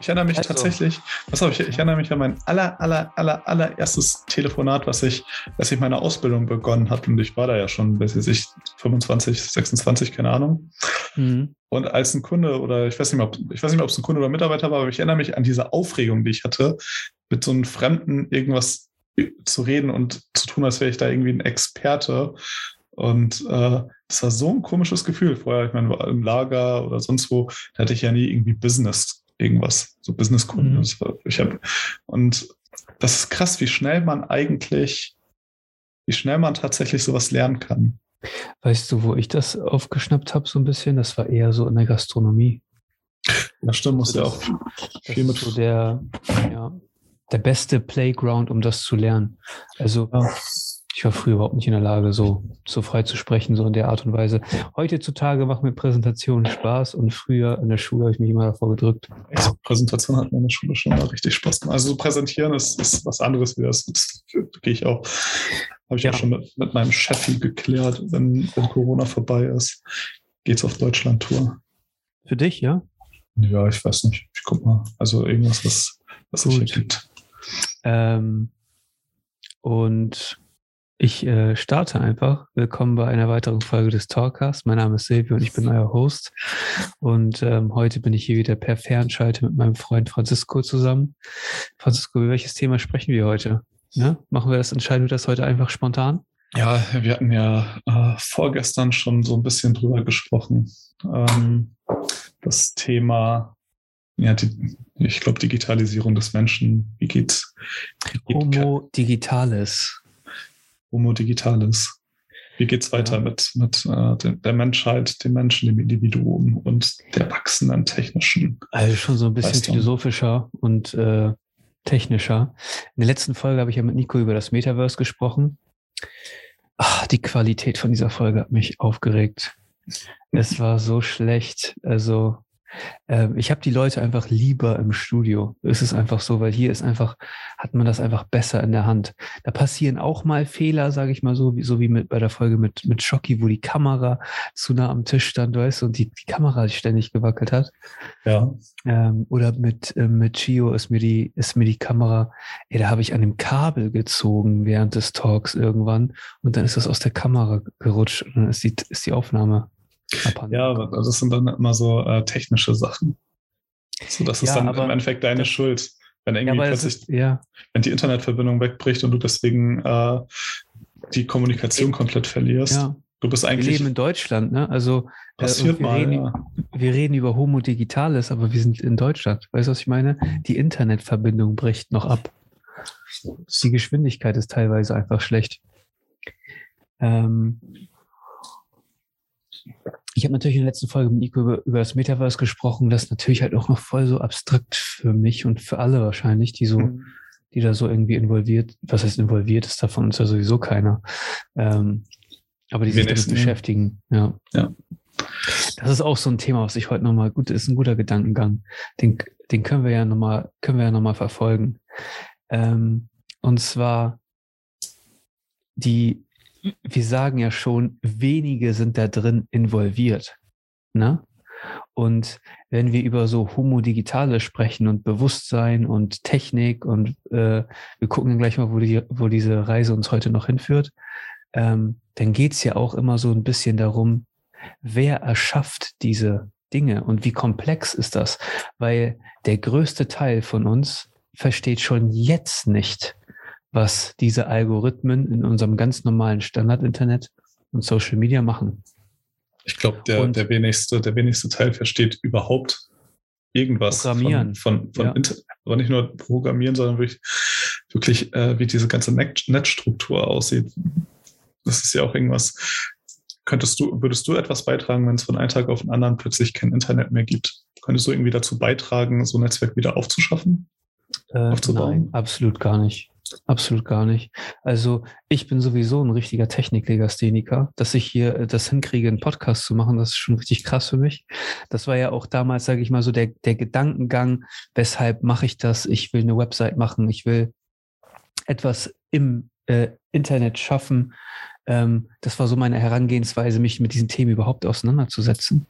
Ich erinnere mich also. tatsächlich, was habe ich, ich erinnere mich an mein aller, aller, aller, allererstes Telefonat, was ich, als ich meine Ausbildung begonnen habe. Und ich war da ja schon, weiß ich, 25, 26, keine Ahnung. Mhm. Und als ein Kunde oder ich weiß nicht mehr, ob, ich weiß nicht mehr, ob es ein Kunde oder Mitarbeiter war, aber ich erinnere mich an diese Aufregung, die ich hatte, mit so einem Fremden irgendwas zu reden und zu tun, als wäre ich da irgendwie ein Experte. Und äh, das war so ein komisches Gefühl. Vorher, ich meine, im Lager oder sonst wo, da hatte ich ja nie irgendwie Business irgendwas, so Businesskunden. Mhm. Ich hab, und das ist krass, wie schnell man eigentlich, wie schnell man tatsächlich sowas lernen kann. Weißt du, wo ich das aufgeschnappt habe, so ein bisschen? Das war eher so in der Gastronomie. Ja, stimmt, muss also ja auch viel mit. So der, ja, der beste Playground, um das zu lernen. Also, ja ich war früher überhaupt nicht in der Lage, so, so frei zu sprechen, so in der Art und Weise. Heutzutage macht mir Präsentationen Spaß und früher in der Schule habe ich mich immer davor gedrückt. Also Präsentation hat mir in der Schule schon mal richtig Spaß gemacht. Also so präsentieren ist, ist was anderes wie das. Das gehe ich auch. Habe ich ja. auch schon mit, mit meinem Chef geklärt, wenn, wenn Corona vorbei ist, geht's auf Deutschland-Tour. Für dich, ja? Ja, ich weiß nicht. Ich guck mal. Also irgendwas, was, was sich ergibt. Ähm, und ich äh, starte einfach. Willkommen bei einer weiteren Folge des Talkers. Mein Name ist Silvio und ich bin euer Host. Und ähm, heute bin ich hier wieder per Fernschalte mit meinem Freund Francisco zusammen. Francisco, über welches Thema sprechen wir heute? Ne? Machen wir das, entscheiden wir das heute einfach spontan? Ja, wir hatten ja äh, vorgestern schon so ein bisschen drüber gesprochen. Ähm, das Thema, ja, die, ich glaube, Digitalisierung des Menschen. Wie geht's? Homo Digitalis. Homo Digitalis. Wie geht es weiter ja. mit, mit äh, der Menschheit, den Menschen, dem Individuum und der wachsenden technischen? Also schon so ein bisschen Leistung. philosophischer und äh, technischer. In der letzten Folge habe ich ja mit Nico über das Metaverse gesprochen. Ach, die Qualität von dieser Folge hat mich aufgeregt. Es war so schlecht. Also ähm, ich habe die Leute einfach lieber im Studio. Es ist einfach so, weil hier ist einfach, hat man das einfach besser in der Hand. Da passieren auch mal Fehler, sage ich mal so, wie, so wie mit bei der Folge mit, mit Schocki, wo die Kamera zu nah am Tisch stand, weißt du, und die, die Kamera ständig gewackelt hat. Ja. Ähm, oder mit, äh, mit Chio ist mir die, ist mir die Kamera, ey, da habe ich an dem Kabel gezogen während des Talks irgendwann und dann ist das aus der Kamera gerutscht und dann ist die, ist die Aufnahme ja, das sind dann immer so äh, technische Sachen. So, das ist ja, dann im Endeffekt deine das, Schuld. Wenn irgendwie ja, plötzlich, ist, ja. wenn die Internetverbindung wegbricht und du deswegen äh, die Kommunikation komplett verlierst. Du bist eigentlich. Wir leben in Deutschland, ne? Also äh, passiert wir, mal, reden, wir reden über Homo Digitales, aber wir sind in Deutschland. Weißt du, was ich meine? Die Internetverbindung bricht noch ab. Die Geschwindigkeit ist teilweise einfach schlecht. Ähm, ich habe natürlich in der letzten Folge mit Nico über, über das Metaverse gesprochen. Das ist natürlich halt auch noch voll so abstrakt für mich und für alle wahrscheinlich, die so, mhm. die da so irgendwie involviert, was heißt involviert ist, davon uns ja sowieso keiner. Ähm, aber die sich damit beschäftigen, ja. ja. Das ist auch so ein Thema, was ich heute nochmal, gut, ist ein guter Gedankengang. Den, den können wir ja nochmal, können wir ja nochmal verfolgen. Ähm, und zwar die wir sagen ja schon, wenige sind da drin involviert. Ne? Und wenn wir über so Homo Digitale sprechen und Bewusstsein und Technik und äh, wir gucken gleich mal, wo, die, wo diese Reise uns heute noch hinführt, ähm, dann geht's ja auch immer so ein bisschen darum, wer erschafft diese Dinge und wie komplex ist das? Weil der größte Teil von uns versteht schon jetzt nicht, was diese Algorithmen in unserem ganz normalen Standard-Internet und Social Media machen. Ich glaube, der, der, wenigste, der wenigste Teil versteht überhaupt irgendwas Programmieren. von, von, von ja. Internet. Aber nicht nur Programmieren, sondern wirklich, wirklich äh, wie diese ganze Netzstruktur aussieht. Das ist ja auch irgendwas. Könntest du, würdest du etwas beitragen, wenn es von einem Tag auf den anderen plötzlich kein Internet mehr gibt? Könntest du irgendwie dazu beitragen, so ein Netzwerk wieder aufzuschaffen? Äh, aufzubauen? Nein, absolut gar nicht. Absolut gar nicht. Also ich bin sowieso ein richtiger Techniklegastheniker. Dass ich hier äh, das hinkriege, einen Podcast zu machen, das ist schon richtig krass für mich. Das war ja auch damals, sage ich mal, so der, der Gedankengang, weshalb mache ich das? Ich will eine Website machen, ich will etwas im äh, Internet schaffen. Ähm, das war so meine Herangehensweise, mich mit diesen Themen überhaupt auseinanderzusetzen.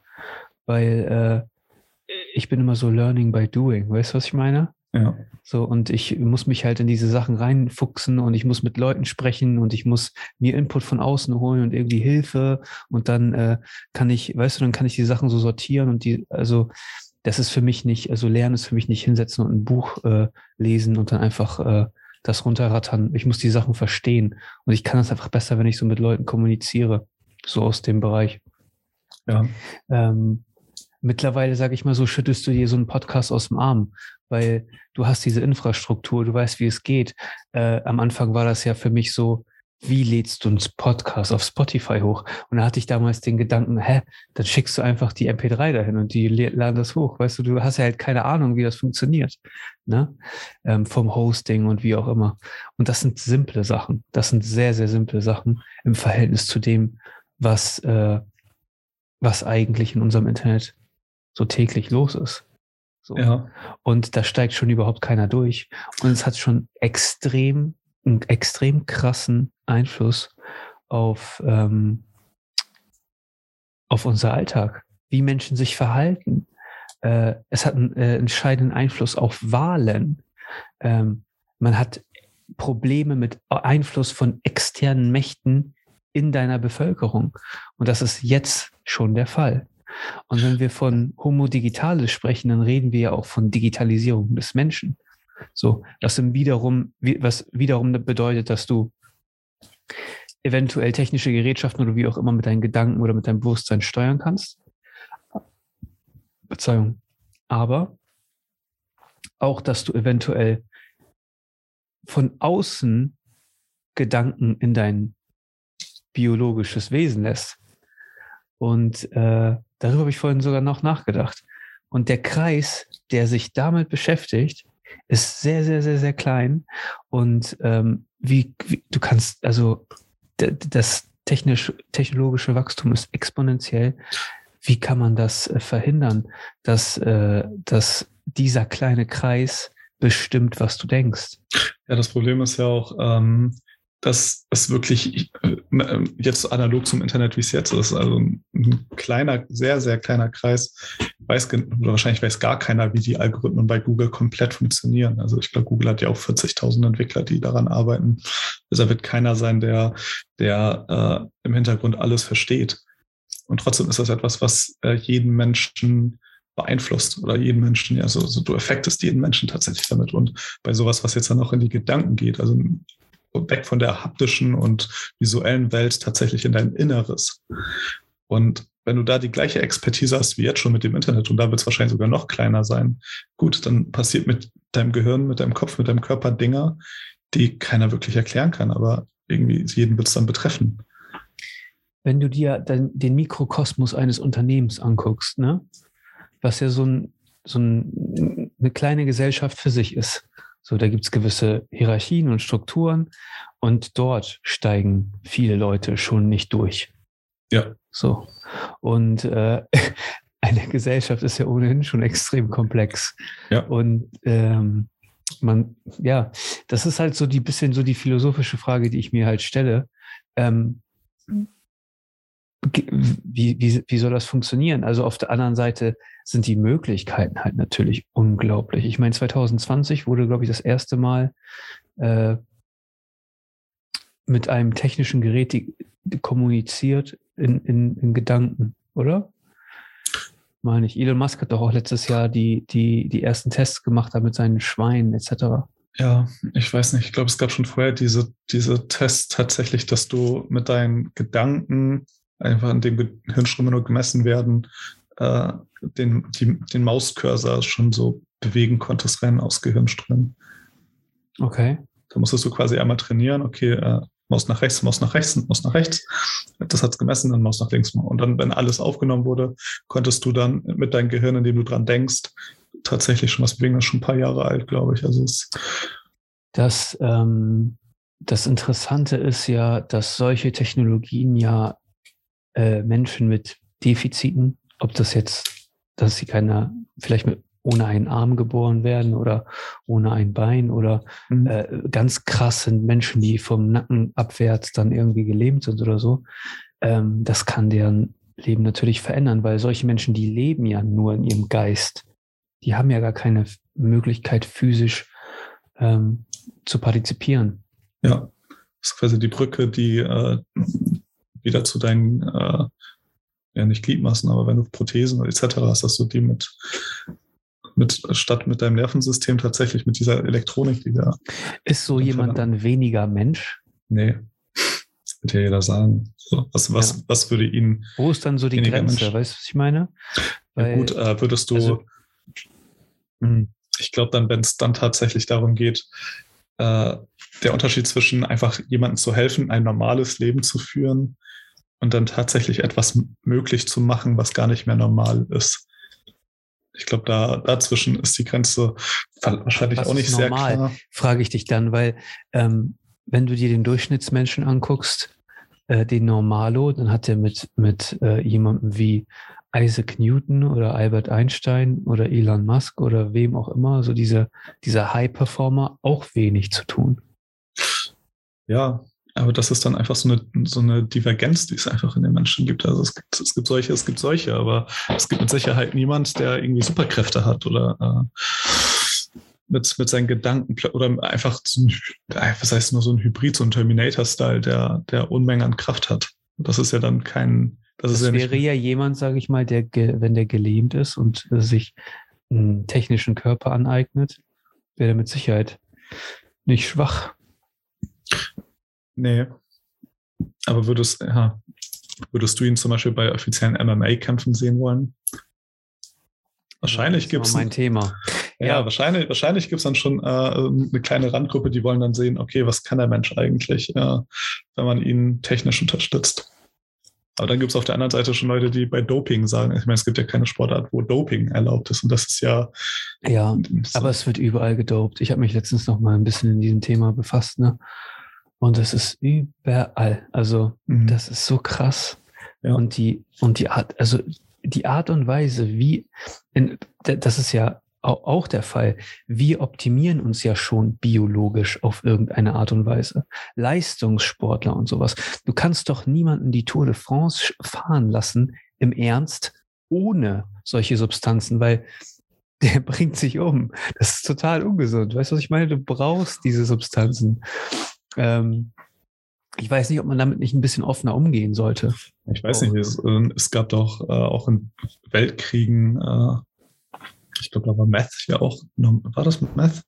Weil äh, ich bin immer so learning by doing. Weißt du, was ich meine? Ja. So, und ich muss mich halt in diese Sachen reinfuchsen und ich muss mit Leuten sprechen und ich muss mir Input von außen holen und irgendwie Hilfe und dann äh, kann ich, weißt du, dann kann ich die Sachen so sortieren und die, also das ist für mich nicht, also Lernen ist für mich nicht hinsetzen und ein Buch äh, lesen und dann einfach äh, das runterrattern. Ich muss die Sachen verstehen und ich kann das einfach besser, wenn ich so mit Leuten kommuniziere, so aus dem Bereich. Ja. Ähm, mittlerweile, sage ich mal so, schüttelst du dir so einen Podcast aus dem Arm, weil du hast diese Infrastruktur, du weißt, wie es geht. Äh, am Anfang war das ja für mich so, wie lädst du einen Podcast auf Spotify hoch? Und da hatte ich damals den Gedanken, hä, dann schickst du einfach die MP3 dahin und die laden das hoch. Weißt du, du hast ja halt keine Ahnung, wie das funktioniert, ne? Ähm, vom Hosting und wie auch immer. Und das sind simple Sachen. Das sind sehr, sehr simple Sachen im Verhältnis zu dem, was, äh, was eigentlich in unserem Internet so täglich los ist. So. Ja. Und da steigt schon überhaupt keiner durch. Und es hat schon extrem, einen extrem krassen Einfluss auf, ähm, auf unser Alltag, wie Menschen sich verhalten. Äh, es hat einen äh, entscheidenden Einfluss auf Wahlen. Ähm, man hat Probleme mit Einfluss von externen Mächten in deiner Bevölkerung. Und das ist jetzt schon der Fall. Und wenn wir von Homo Digitalis sprechen, dann reden wir ja auch von Digitalisierung des Menschen. So, was wiederum, was wiederum bedeutet, dass du eventuell technische Gerätschaften oder wie auch immer mit deinen Gedanken oder mit deinem Bewusstsein steuern kannst. Bezeihung. Aber auch, dass du eventuell von außen Gedanken in dein biologisches Wesen lässt. Und äh, darüber habe ich vorhin sogar noch nachgedacht. Und der Kreis, der sich damit beschäftigt, ist sehr, sehr, sehr, sehr klein. Und ähm, wie, wie du kannst, also das technisch, technologische Wachstum ist exponentiell. Wie kann man das äh, verhindern, dass, äh, dass dieser kleine Kreis bestimmt, was du denkst? Ja, das Problem ist ja auch, ähm, dass es wirklich äh, jetzt analog zum Internet, wie es jetzt ist, also ein, kleiner, sehr, sehr kleiner Kreis, weiß wahrscheinlich weiß gar keiner, wie die Algorithmen bei Google komplett funktionieren. Also ich glaube, Google hat ja auch 40.000 Entwickler, die daran arbeiten. Also da wird keiner sein, der, der äh, im Hintergrund alles versteht. Und trotzdem ist das etwas, was äh, jeden Menschen beeinflusst oder jeden Menschen, ja, so, so du effektest jeden Menschen tatsächlich damit. Und bei sowas, was jetzt dann auch in die Gedanken geht, also weg von der haptischen und visuellen Welt tatsächlich in dein Inneres. Und wenn du da die gleiche Expertise hast wie jetzt schon mit dem Internet, und da wird es wahrscheinlich sogar noch kleiner sein, gut, dann passiert mit deinem Gehirn, mit deinem Kopf, mit deinem Körper Dinge, die keiner wirklich erklären kann, aber irgendwie jeden wird es dann betreffen. Wenn du dir den, den Mikrokosmos eines Unternehmens anguckst, ne, was ja so, ein, so ein, eine kleine Gesellschaft für sich ist, so, da gibt es gewisse Hierarchien und Strukturen und dort steigen viele Leute schon nicht durch. Ja. So. Und äh, eine Gesellschaft ist ja ohnehin schon extrem komplex. Ja. Und ähm, man, ja, das ist halt so die bisschen so die philosophische Frage, die ich mir halt stelle. Ähm, wie, wie, wie soll das funktionieren? Also auf der anderen Seite sind die Möglichkeiten halt natürlich unglaublich. Ich meine, 2020 wurde, glaube ich, das erste Mal äh, mit einem technischen Gerät die, die kommuniziert in, in, in Gedanken, oder? Meine ich. Elon Musk hat doch auch letztes Jahr die, die, die ersten Tests gemacht mit seinen Schweinen etc. Ja, ich weiß nicht. Ich glaube, es gab schon vorher diese, diese Tests tatsächlich, dass du mit deinen Gedanken einfach in dem Hirnströme nur gemessen werden, äh, den, die, den Mauscursor schon so bewegen konntest rein aus Gehirnströmen. Okay. Da musstest du quasi einmal trainieren, okay, äh, Maus nach rechts, Maus nach rechts, Maus nach rechts. Das hat es gemessen, dann Maus nach links. Und dann, wenn alles aufgenommen wurde, konntest du dann mit deinem Gehirn, indem du dran denkst, tatsächlich schon was bewegen. Das ist schon ein paar Jahre alt, glaube ich. Also es das, ähm, das Interessante ist ja, dass solche Technologien ja äh, Menschen mit Defiziten, ob das jetzt, dass sie keiner, vielleicht mit, ohne einen Arm geboren werden oder ohne ein Bein oder mhm. äh, ganz krass sind Menschen, die vom Nacken abwärts dann irgendwie gelähmt sind oder so. Ähm, das kann deren Leben natürlich verändern, weil solche Menschen, die leben ja nur in ihrem Geist. die haben ja gar keine Möglichkeit, physisch ähm, zu partizipieren. Ja, das ist quasi die Brücke, die äh, wieder zu deinen, äh, ja nicht Gliedmaßen, aber wenn du Prothesen etc. hast, dass du die mit, mit statt mit deinem Nervensystem tatsächlich mit dieser Elektronik, die da. Ist so jemand dann weniger Mensch? Nee. Das wird ja jeder sagen. So, was, was, ja. was würde ihn. Wo ist dann so die Grenze? Mensch? Weißt du, was ich meine? Ja, gut, äh, würdest du. Also, hm, ich glaube dann, wenn es dann tatsächlich darum geht, äh, der Unterschied zwischen einfach jemandem zu helfen, ein normales Leben zu führen und dann tatsächlich etwas möglich zu machen, was gar nicht mehr normal ist. Ich glaube, da dazwischen ist die Grenze wahrscheinlich was auch nicht sehr normal, klar. Frage ich dich dann, weil ähm, wenn du dir den Durchschnittsmenschen anguckst, äh, den Normalo, dann hat er mit, mit äh, jemandem wie Isaac Newton oder Albert Einstein oder Elon Musk oder wem auch immer, so diese, dieser High-Performer, auch wenig zu tun. Ja, aber das ist dann einfach so eine, so eine Divergenz, die es einfach in den Menschen gibt. Also es gibt, es gibt solche, es gibt solche, aber es gibt mit Sicherheit niemand, der irgendwie Superkräfte hat oder äh, mit, mit seinen Gedanken oder einfach so ein, was heißt nur so ein Hybrid, so ein Terminator-Style, der, der Unmengen an Kraft hat. Das ist ja dann kein, das, das ja wäre ja jemand, sage ich mal, der, wenn der gelähmt ist und sich einen technischen Körper aneignet, wäre er mit Sicherheit nicht schwach. Nee. Aber würdest, ja, würdest du ihn zum Beispiel bei offiziellen MMA-Kämpfen sehen wollen? Wahrscheinlich gibt es. mein Thema. Ja, ja, wahrscheinlich, wahrscheinlich gibt es dann schon äh, eine kleine Randgruppe, die wollen dann sehen, okay, was kann der Mensch eigentlich, äh, wenn man ihn technisch unterstützt. Aber dann gibt es auf der anderen Seite schon Leute, die bei Doping sagen, ich meine, es gibt ja keine Sportart, wo Doping erlaubt ist. Und das ist ja. Ja, so. aber es wird überall gedopt. Ich habe mich letztens noch mal ein bisschen in diesem Thema befasst, ne? Und es ist überall. Also, mhm. das ist so krass. Ja. Und die, und die Art, also die Art und Weise, wie, in, das ist ja auch der Fall. Wir optimieren uns ja schon biologisch auf irgendeine Art und Weise. Leistungssportler und sowas. Du kannst doch niemanden die Tour de France fahren lassen im Ernst ohne solche Substanzen, weil der bringt sich um. Das ist total ungesund. Weißt du, was ich meine? Du brauchst diese Substanzen. Ähm, ich weiß nicht, ob man damit nicht ein bisschen offener umgehen sollte. Ich weiß nicht, es, äh, es gab doch äh, auch in Weltkriegen äh, ich glaube, da war Meth ja auch, war das mit Meth?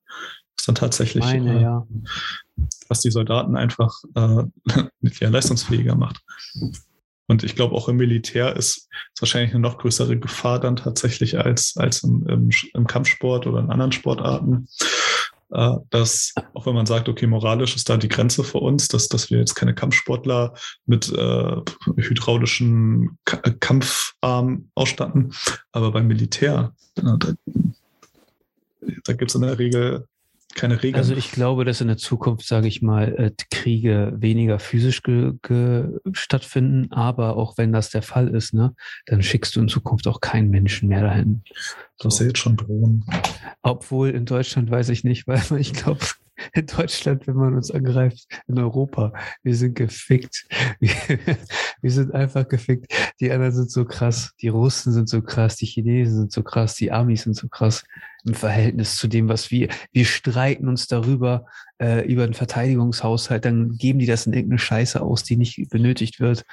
Was dann tatsächlich, Meine, äh, ja. was die Soldaten einfach äh, ja, leistungsfähiger macht. Und ich glaube, auch im Militär ist es wahrscheinlich eine noch größere Gefahr dann tatsächlich als, als im, im, im Kampfsport oder in anderen Sportarten. Äh, dass, auch wenn man sagt, okay, moralisch ist da die Grenze für uns, dass, dass wir jetzt keine Kampfsportler mit äh, hydraulischen K äh, Kampfarmen ausstatten, aber beim Militär, da, da, da gibt es in der Regel keine Regeln. Also ich glaube, dass in der Zukunft, sage ich mal, äh, Kriege weniger physisch stattfinden, aber auch wenn das der Fall ist, ne, dann schickst du in Zukunft auch keinen Menschen mehr dahin. So. Das ist ja jetzt schon Drohnen. Obwohl in Deutschland weiß ich nicht, weil ich glaube, in Deutschland, wenn man uns angreift, in Europa. Wir sind gefickt. Wir, wir, sind einfach gefickt. Die anderen sind so krass. Die Russen sind so krass. Die Chinesen sind so krass. Die Amis sind so krass im Verhältnis zu dem, was wir, wir streiten uns darüber, äh, über den Verteidigungshaushalt. Dann geben die das in irgendeine Scheiße aus, die nicht benötigt wird.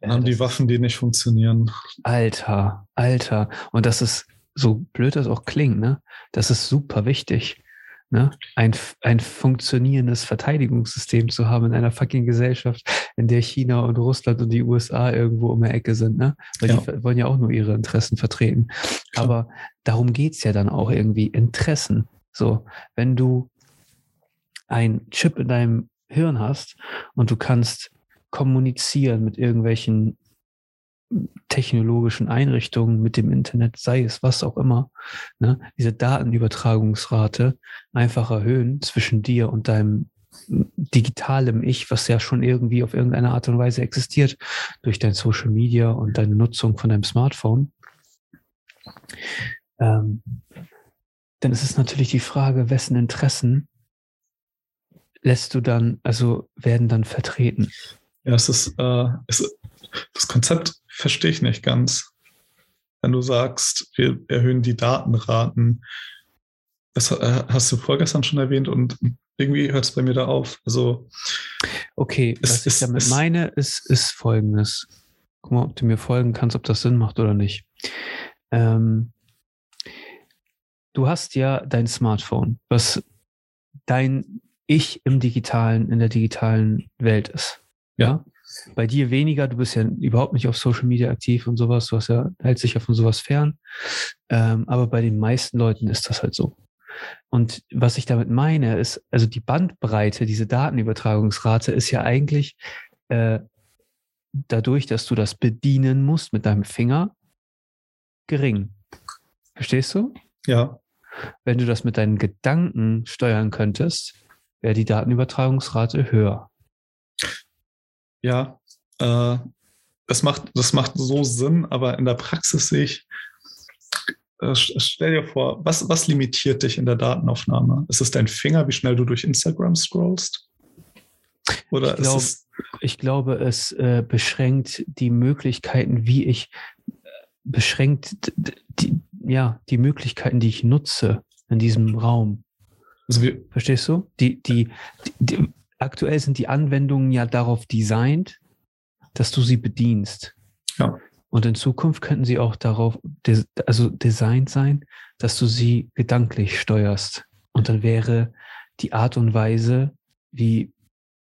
Dann haben die Waffen, die nicht funktionieren. Alter, Alter. Und das ist, so blöd das auch klingt, ne? Das ist super wichtig ne, ein, ein funktionierendes Verteidigungssystem zu haben in einer fucking Gesellschaft, in der China und Russland und die USA irgendwo um die Ecke sind, ne? Weil ja. die wollen ja auch nur ihre Interessen vertreten. Klar. Aber darum geht's ja dann auch irgendwie, Interessen. So, wenn du ein Chip in deinem Hirn hast und du kannst kommunizieren mit irgendwelchen technologischen Einrichtungen mit dem Internet, sei es was auch immer, ne, diese Datenübertragungsrate einfach erhöhen zwischen dir und deinem digitalem Ich, was ja schon irgendwie auf irgendeine Art und Weise existiert durch dein Social Media und deine Nutzung von deinem Smartphone, ähm, dann ist es natürlich die Frage, wessen Interessen lässt du dann, also werden dann vertreten? Ja, es ist, äh, es, das Konzept verstehe ich nicht ganz. wenn du sagst, wir erhöhen die Datenraten. Das äh, hast du vorgestern schon erwähnt und irgendwie hört es bei mir da auf. Also okay, was ist, ich damit ist, meine, ist, ist folgendes. Guck mal, ob du mir folgen kannst, ob das Sinn macht oder nicht. Ähm, du hast ja dein Smartphone, was dein Ich im digitalen, in der digitalen Welt ist. Ja. Bei dir weniger, du bist ja überhaupt nicht auf Social Media aktiv und sowas, du hast ja, hältst dich ja von sowas fern. Ähm, aber bei den meisten Leuten ist das halt so. Und was ich damit meine, ist, also die Bandbreite, diese Datenübertragungsrate ist ja eigentlich äh, dadurch, dass du das bedienen musst mit deinem Finger, gering. Verstehst du? Ja. Wenn du das mit deinen Gedanken steuern könntest, wäre die Datenübertragungsrate höher. Ja, äh, das, macht, das macht so Sinn, aber in der Praxis sehe ich, äh, stell dir vor, was, was limitiert dich in der Datenaufnahme? Ist es dein Finger, wie schnell du durch Instagram scrollst? Oder ich, glaub, es ich glaube, es äh, beschränkt die Möglichkeiten, wie ich äh, beschränkt die, ja, die Möglichkeiten, die ich nutze in diesem Raum. Also Verstehst du? Die, die, die, aktuell sind die Anwendungen ja darauf designt, dass du sie bedienst. Ja. Und in Zukunft könnten sie auch darauf, also designt sein, dass du sie gedanklich steuerst. Und dann wäre die Art und Weise, wie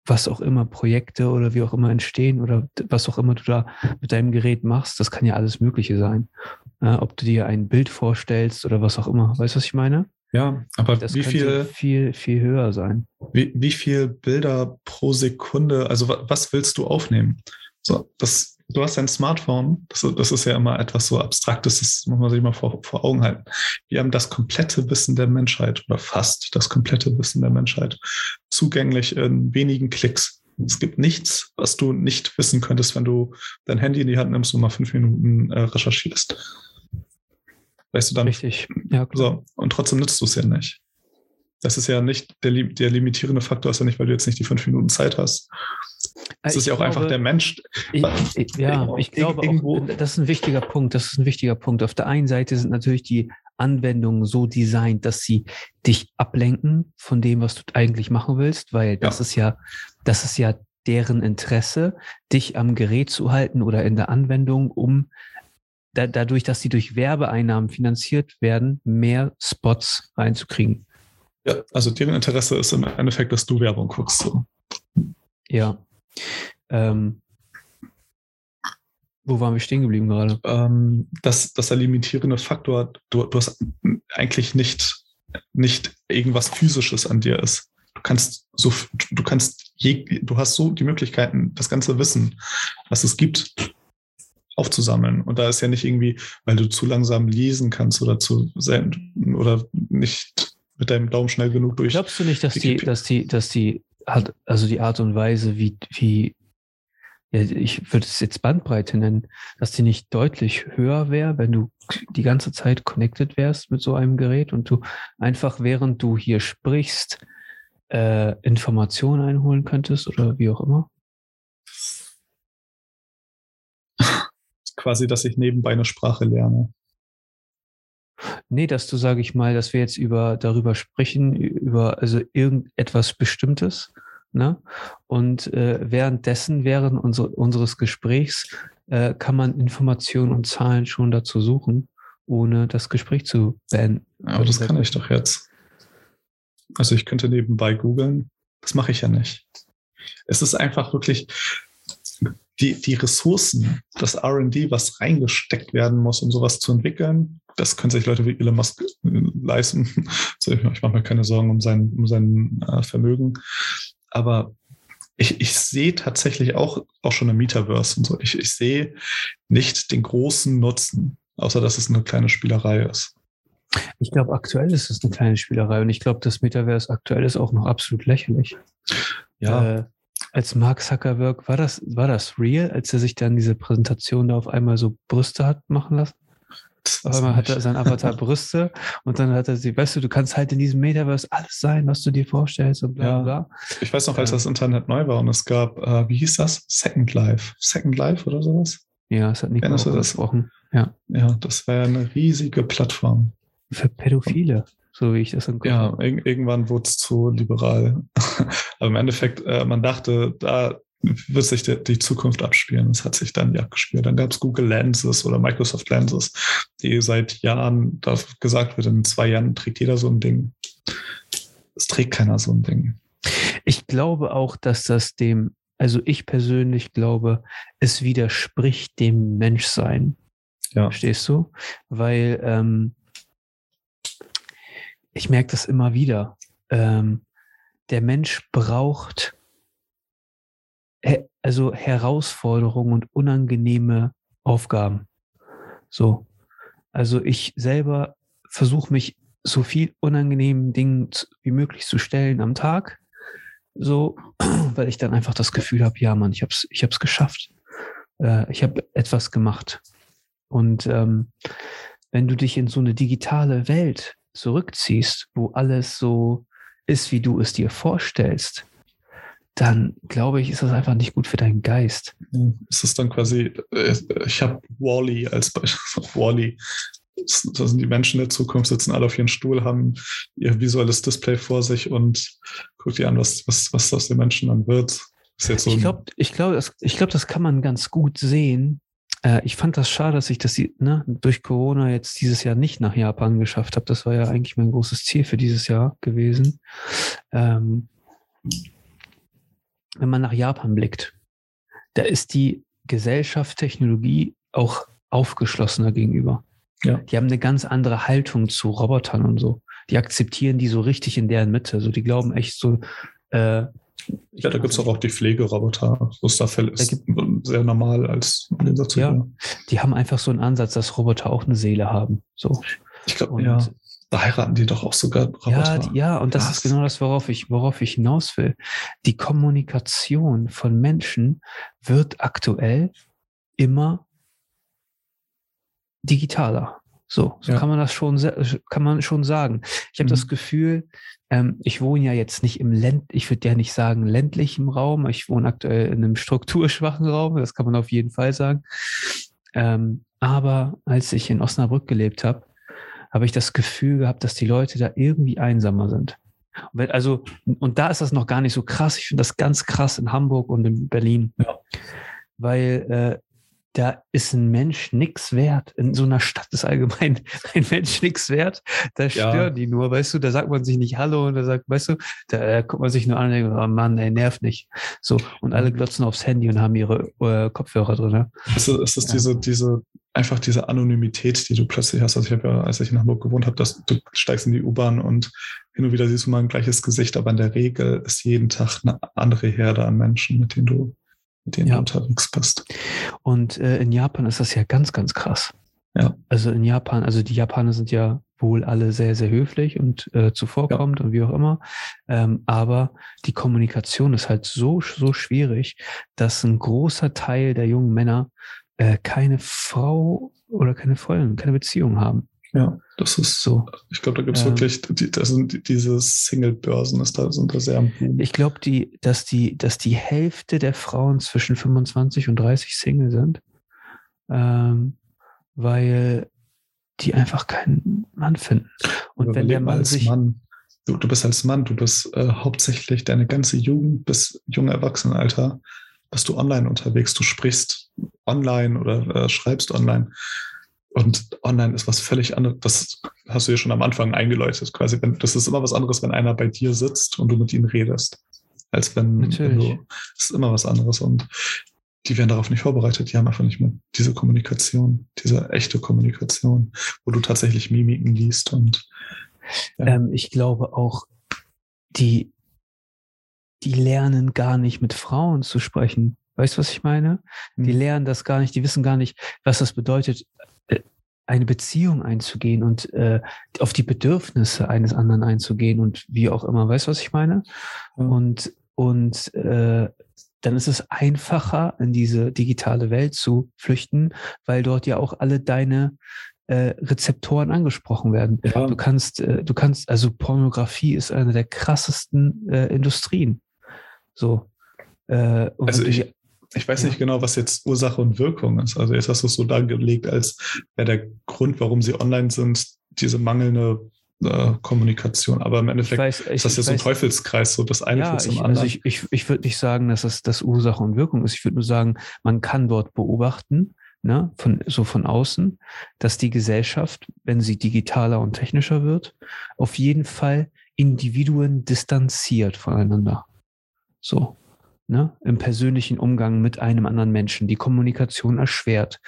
was auch immer Projekte oder wie auch immer entstehen oder was auch immer du da mit deinem Gerät machst, das kann ja alles Mögliche sein. Ob du dir ein Bild vorstellst oder was auch immer. Weißt du, was ich meine? Ja, aber das wie viel, viel, viel höher sein. Wie, wie viel Bilder pro Sekunde, also was willst du aufnehmen? So, das, du hast ein Smartphone, das, das, ist ja immer etwas so Abstraktes, das muss man sich mal vor, vor Augen halten. Wir haben das komplette Wissen der Menschheit oder fast das komplette Wissen der Menschheit zugänglich in wenigen Klicks. Es gibt nichts, was du nicht wissen könntest, wenn du dein Handy in die Hand nimmst und mal fünf Minuten äh, recherchierst. Weißt du dann? Richtig. Ja, klar. So, und trotzdem nützt du es ja nicht. Das ist ja nicht der, der limitierende Faktor, ist ja nicht, weil du jetzt nicht die fünf Minuten Zeit hast. Das ist ja auch glaube, einfach der Mensch. Ich, ich, ja, ich glaube auch, das ist ein wichtiger Punkt. Das ist ein wichtiger Punkt. Auf der einen Seite sind natürlich die Anwendungen so designt, dass sie dich ablenken von dem, was du eigentlich machen willst, weil das ja. ist ja, das ist ja deren Interesse, dich am Gerät zu halten oder in der Anwendung, um da, dadurch, dass sie durch Werbeeinnahmen finanziert werden, mehr Spots reinzukriegen. Ja, also deren Interesse ist im Endeffekt, dass du Werbung guckst. So. Ja. Ähm, wo waren wir stehen geblieben gerade? Ähm, dass, dass der limitierende Faktor, du, du hast eigentlich nicht, nicht irgendwas Physisches an dir ist. Du kannst so, du kannst je, du hast so die Möglichkeiten, das ganze Wissen, was es gibt, aufzusammeln. Und da ist ja nicht irgendwie, weil du zu langsam lesen kannst oder zu selten oder nicht mit deinem Daumen schnell genug durch. Glaubst du nicht, dass die, dass die, dass die hat, also die Art und Weise, wie, wie, ja, ich würde es jetzt Bandbreite nennen, dass die nicht deutlich höher wäre, wenn du die ganze Zeit connected wärst mit so einem Gerät und du einfach während du hier sprichst, äh, Informationen einholen könntest oder wie auch immer? Quasi, dass ich nebenbei eine Sprache lerne. Nee, dass du, sage ich mal, dass wir jetzt über darüber sprechen, über also irgendetwas Bestimmtes. Ne? Und äh, währenddessen, während unser, unseres Gesprächs, äh, kann man Informationen und Zahlen schon dazu suchen, ohne das Gespräch zu beenden. Aber das kann ich doch jetzt. Also ich könnte nebenbei googeln. Das mache ich ja nicht. Es ist einfach wirklich, die, die Ressourcen, das RD, was reingesteckt werden muss, um sowas zu entwickeln, das können sich Leute wie Elon Musk leisten. Also ich, ich mache mir keine Sorgen um sein, um sein äh, Vermögen. Aber ich, ich sehe tatsächlich auch, auch schon im Metaverse und so. Ich, ich sehe nicht den großen Nutzen, außer dass es eine kleine Spielerei ist. Ich glaube, aktuell ist es eine kleine Spielerei und ich glaube, das Metaverse aktuell ist auch noch absolut lächerlich. Ja. Äh, als Mark Zuckerberg, war das, war das real, als er sich dann diese Präsentation da auf einmal so Brüste hat machen lassen? Auf einmal hat er sein Avatar Brüste und dann hat er sie, weißt du, du kannst halt in diesem Metaverse alles sein, was du dir vorstellst und bla bla. Ja. Ich weiß noch, als das Internet neu war und es gab, äh, wie hieß das? Second Life. Second Life oder sowas? Ja, das hat Nico auch das? gesprochen. Ja. Ja, das war ja eine riesige Plattform. Für Pädophile, so wie ich das im Kopf Ja, irg irgendwann wurde es zu liberal. Aber im Endeffekt, äh, man dachte, da wird sich die, die Zukunft abspielen. Das hat sich dann ja abgespielt. Dann gab es Google Lenses oder Microsoft Lenses, die seit Jahren da gesagt wird, in zwei Jahren trägt jeder so ein Ding. Es trägt keiner so ein Ding. Ich glaube auch, dass das dem, also ich persönlich glaube, es widerspricht dem Menschsein. Ja. Verstehst du? Weil ähm, ich merke das immer wieder. Ähm, der Mensch braucht also Herausforderungen und unangenehme Aufgaben. So. Also ich selber versuche mich so viel unangenehmen Dingen wie möglich zu stellen am Tag. So, weil ich dann einfach das Gefühl habe, ja, Mann, ich hab's, ich hab's geschafft. Äh, ich habe etwas gemacht. Und ähm, wenn du dich in so eine digitale Welt zurückziehst, wo alles so ist, wie du es dir vorstellst, dann glaube ich, ist das einfach nicht gut für deinen Geist. Es ist dann quasi, äh, ich habe Wally als Beispiel. Wally. Das das sind die Menschen der Zukunft, sitzen alle auf ihren Stuhl, haben ihr visuelles Display vor sich und guckt dir an, was, was, was aus den Menschen dann wird. So Ich glaube, ich glaube, das, ich glaube, das kann man ganz gut sehen. Äh, ich fand das schade, dass ich das ne, durch Corona jetzt dieses Jahr nicht nach Japan geschafft habe. Das war ja eigentlich mein großes Ziel für dieses Jahr gewesen. Ähm, wenn man nach Japan blickt, da ist die Gesellschaft, Technologie auch aufgeschlossener gegenüber. Ja. Die haben eine ganz andere Haltung zu Robotern und so. Die akzeptieren die so richtig in deren Mitte. So, die glauben echt so. Äh, Ja, da gibt es auch, auch die Pflegeroboter. Musterfell Da ist sehr normal als zu Ja. die haben einfach so einen Ansatz, dass Roboter auch eine Seele haben. So. Ich glaube, ja, da heiraten die doch auch sogar Roboter. ja, die, ja, und das Krass. ist genau das, worauf ich, worauf ich hinaus will. Die Kommunikation von Menschen wird aktuell immer digitaler. So, so Ja. kann man das schon, kann man schon sagen. Ich habe Mhm. das Gefühl, ähm, ich wohne ja jetzt nicht im Länd, ich würde ja nicht sagen ländlichen Raum. Ich wohne aktuell in einem strukturschwachen Raum. Das kann man auf jeden Fall sagen. Ähm, aber als ich in Osnabrück gelebt habe, habe ich das Gefühl gehabt, dass die Leute da irgendwie einsamer sind. Also, und da ist das noch gar nicht so krass. Ich finde das ganz krass in Hamburg und in Berlin. Ja. Weil äh, da ist ein Mensch nix wert. In so einer Stadt ist allgemein ein Mensch nix wert. Da Ja. stören die nur, weißt du, da sagt man sich nicht Hallo und da sagt, weißt du, da äh, guckt man sich nur an und denkt, oh Mann, ey, nervt nicht. So, und alle glotzen aufs Handy und haben ihre äh, Kopfhörer drin. Ne? Es ist, es ist Ja. diese, diese, einfach diese Anonymität, die du plötzlich hast. Also ich habe ja, als ich in Hamburg gewohnt habe, dass du steigst in die U-Bahn und hin und wieder siehst du mal ein gleiches Gesicht, aber in der Regel ist jeden Tag eine andere Herde an Menschen, mit denen du, mit denen Ja. du unterwegs bist. Und äh, in Japan ist das ja ganz, ganz krass. Ja. Also in Japan, also die Japaner sind ja wohl alle sehr, sehr höflich und äh, zuvorkommend und wie auch immer. Ähm, aber die Kommunikation ist halt so, so schwierig, dass ein großer Teil der jungen Männer äh, keine Frau oder keine Freundin, keine Beziehung haben. Ja, das ist So. Ich glaube, da gibt es Ähm. wirklich, die, das sind die- diese Single-Börsen, ist da, sind da sehr am Boom. Ich glaube, die, dass die, dass die Hälfte der Frauen zwischen 25 und 30 Single sind, ähm, weil die einfach keinen Mann finden. Und Aber wenn der Mann als sich, Mann, du, du bist als Mann, du bist äh, hauptsächlich deine ganze Jugend bis junge Erwachsenenalter, bist du online unterwegs, du sprichst online oder äh, schreibst online. Und online ist was völlig anderes. Das hast du ja schon am Anfang eingeläutet, quasi. Das ist immer was anderes, wenn einer bei dir sitzt und du mit ihm redest, als wenn, wenn Natürlich. du. Das ist immer was anderes. Und die werden darauf nicht vorbereitet. Die haben einfach nicht mehr diese Kommunikation, diese echte Kommunikation, wo du tatsächlich Mimiken liest und Ja. ähm, ich glaube auch, die, die lernen gar nicht mit Frauen zu sprechen. Weißt du, was ich meine? Die Mhm. lernen das gar nicht, die wissen gar nicht, was das bedeutet, eine Beziehung einzugehen und äh, auf die Bedürfnisse eines anderen einzugehen und wie auch immer. Weißt du, was ich meine? Ja. Und, und äh, dann ist es einfacher, in diese digitale Welt zu flüchten, weil dort ja auch alle deine äh, Rezeptoren angesprochen werden. Ja, Du kannst, äh, du kannst, also Pornografie ist eine der krassesten äh, Industrien. So. Äh, Also ich- ich weiß nicht genau, was jetzt Ursache und Wirkung ist. Also jetzt hast du es so dargelegt, als wäre der Grund, warum sie online sind, diese mangelnde äh, Kommunikation. Aber im Endeffekt weiß, ich, ist das ja so ein Teufelskreis, so das eine ja, führt zum ich, also anderen. Also ich, ich, ich würde nicht sagen, dass das, das Ursache und Wirkung ist. Ich würde nur sagen, man kann dort beobachten, ne, von, so von außen, dass die Gesellschaft, wenn sie digitaler und technischer wird, auf jeden Fall Individuen distanziert voneinander. So. Ne, im persönlichen Umgang mit einem anderen Menschen, die Kommunikation erschwert.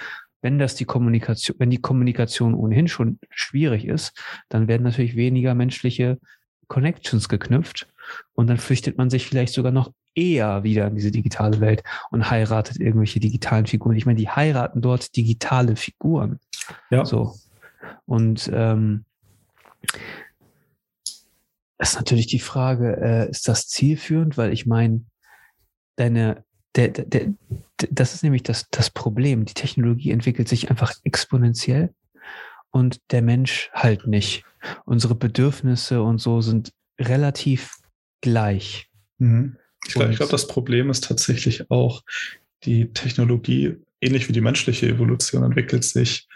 Wenn das die Kommunikation, wenn die Kommunikation ohnehin schon schwierig ist, dann werden natürlich weniger menschliche Connections geknüpft und dann flüchtet man sich vielleicht sogar noch eher wieder in diese digitale Welt und heiratet irgendwelche digitalen Figuren. Ich meine, die heiraten dort digitale Figuren. Ja. So. Und ähm, ist natürlich die Frage, äh, ist das zielführend? Weil ich meine, deine, der, der, der, das ist nämlich das, das Problem. Die Technologie entwickelt sich einfach exponentiell und der Mensch halt nicht. Unsere Bedürfnisse und so sind relativ gleich. Mhm. Ich glaube, glaub, das Problem ist tatsächlich auch, die Technologie, ähnlich wie die menschliche Evolution, entwickelt sich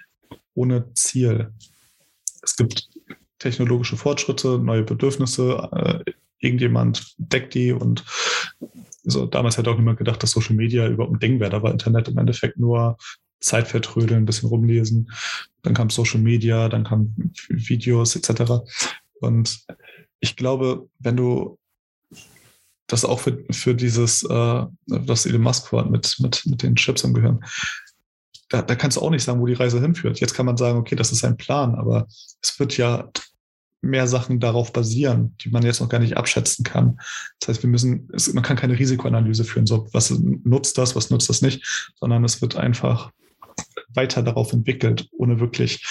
ohne Ziel. Es gibt technologische Fortschritte, neue Bedürfnisse, äh, irgendjemand deckt die und so, damals hätte auch niemand gedacht, dass Social Media überhaupt ein Ding wäre. Da war Internet im Endeffekt nur Zeit vertrödeln, ein bisschen rumlesen. Dann kam Social Media, dann kamen Videos etc. Und ich glaube, wenn du das auch für, für dieses, äh, was Elon Musk vorhat mit, mit, mit den Chips im Gehirn, da, da kannst du auch nicht sagen, wo die Reise hinführt. Jetzt kann man sagen, okay, das ist ein Plan, aber es wird ja mehr Sachen darauf basieren, die man jetzt noch gar nicht abschätzen kann. Das heißt, wir müssen, es, man kann keine Risikoanalyse führen, so was nutzt das, was nutzt das nicht, sondern es wird einfach weiter darauf entwickelt, ohne wirklich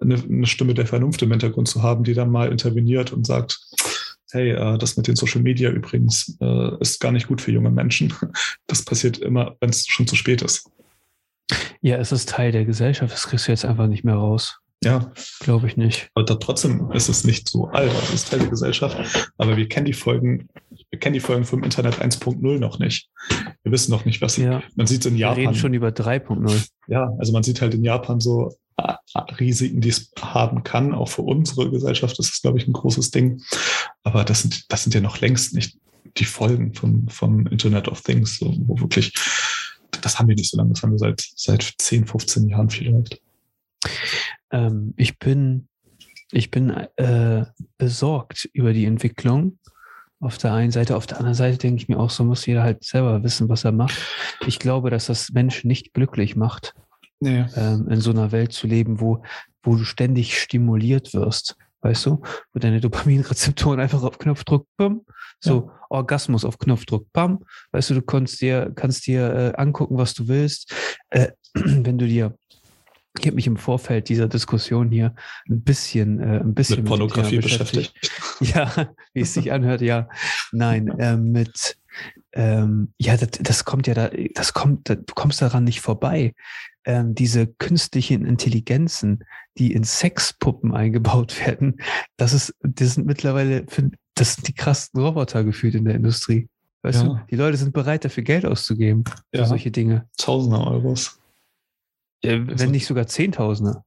eine, eine Stimme der Vernunft im Hintergrund zu haben, die dann mal interveniert und sagt, hey, äh, das mit den Social Media übrigens äh, ist gar nicht gut für junge Menschen. Das passiert immer, wenn es schon zu spät ist. Ja, es ist Teil der Gesellschaft, das kriegst du jetzt einfach nicht mehr raus. Ja. Glaube ich nicht. Aber trotzdem ist es nicht so alt, es ist Teil der Gesellschaft. Aber wir kennen die Folgen, wir kennen die Folgen vom Internet 1.0 noch nicht. Wir wissen noch nicht, was ja. man sieht in Japan. Wir reden schon über 3.0. Ja, also man sieht halt in Japan so äh, Risiken, die es haben kann. Auch für unsere Gesellschaft ist es, glaube ich, ein großes Ding. Aber das sind, das sind ja noch längst nicht die Folgen von, von Internet of Things, so, wo wirklich, das haben wir nicht so lange, das haben wir seit, seit 10, 15 Jahren vielleicht. Ähm, ich bin, ich bin äh, besorgt über die Entwicklung. Auf der einen Seite, auf der anderen Seite denke ich mir auch, so muss jeder halt selber wissen, was er macht. Ich glaube, dass das Menschen nicht glücklich macht, nee. ähm, in so einer Welt zu leben, wo, wo du ständig stimuliert wirst weißt du, wo deine Dopaminrezeptoren einfach auf Knopfdruck, bam, so ja. Orgasmus auf Knopfdruck, bam, weißt du, du kannst dir, kannst dir äh, angucken, was du willst. Äh, wenn du dir ich habe mich im Vorfeld dieser Diskussion hier ein bisschen, äh, ein bisschen mit Pornografie mit beschäftigt. beschäftigt. Ja, wie es sich anhört, ja. Nein, äh, mit ähm, ja, das, das kommt ja da, das kommt, du kommst daran nicht vorbei. Ähm, diese künstlichen Intelligenzen, die in Sexpuppen eingebaut werden, das ist, das sind mittlerweile, das sind die krassen Roboter gefühlt in der Industrie. Weißt ja. du, die Leute sind bereit, dafür Geld auszugeben für ja. solche Dinge. Tausende Euros. Ja, wenn also, nicht sogar Zehntausende.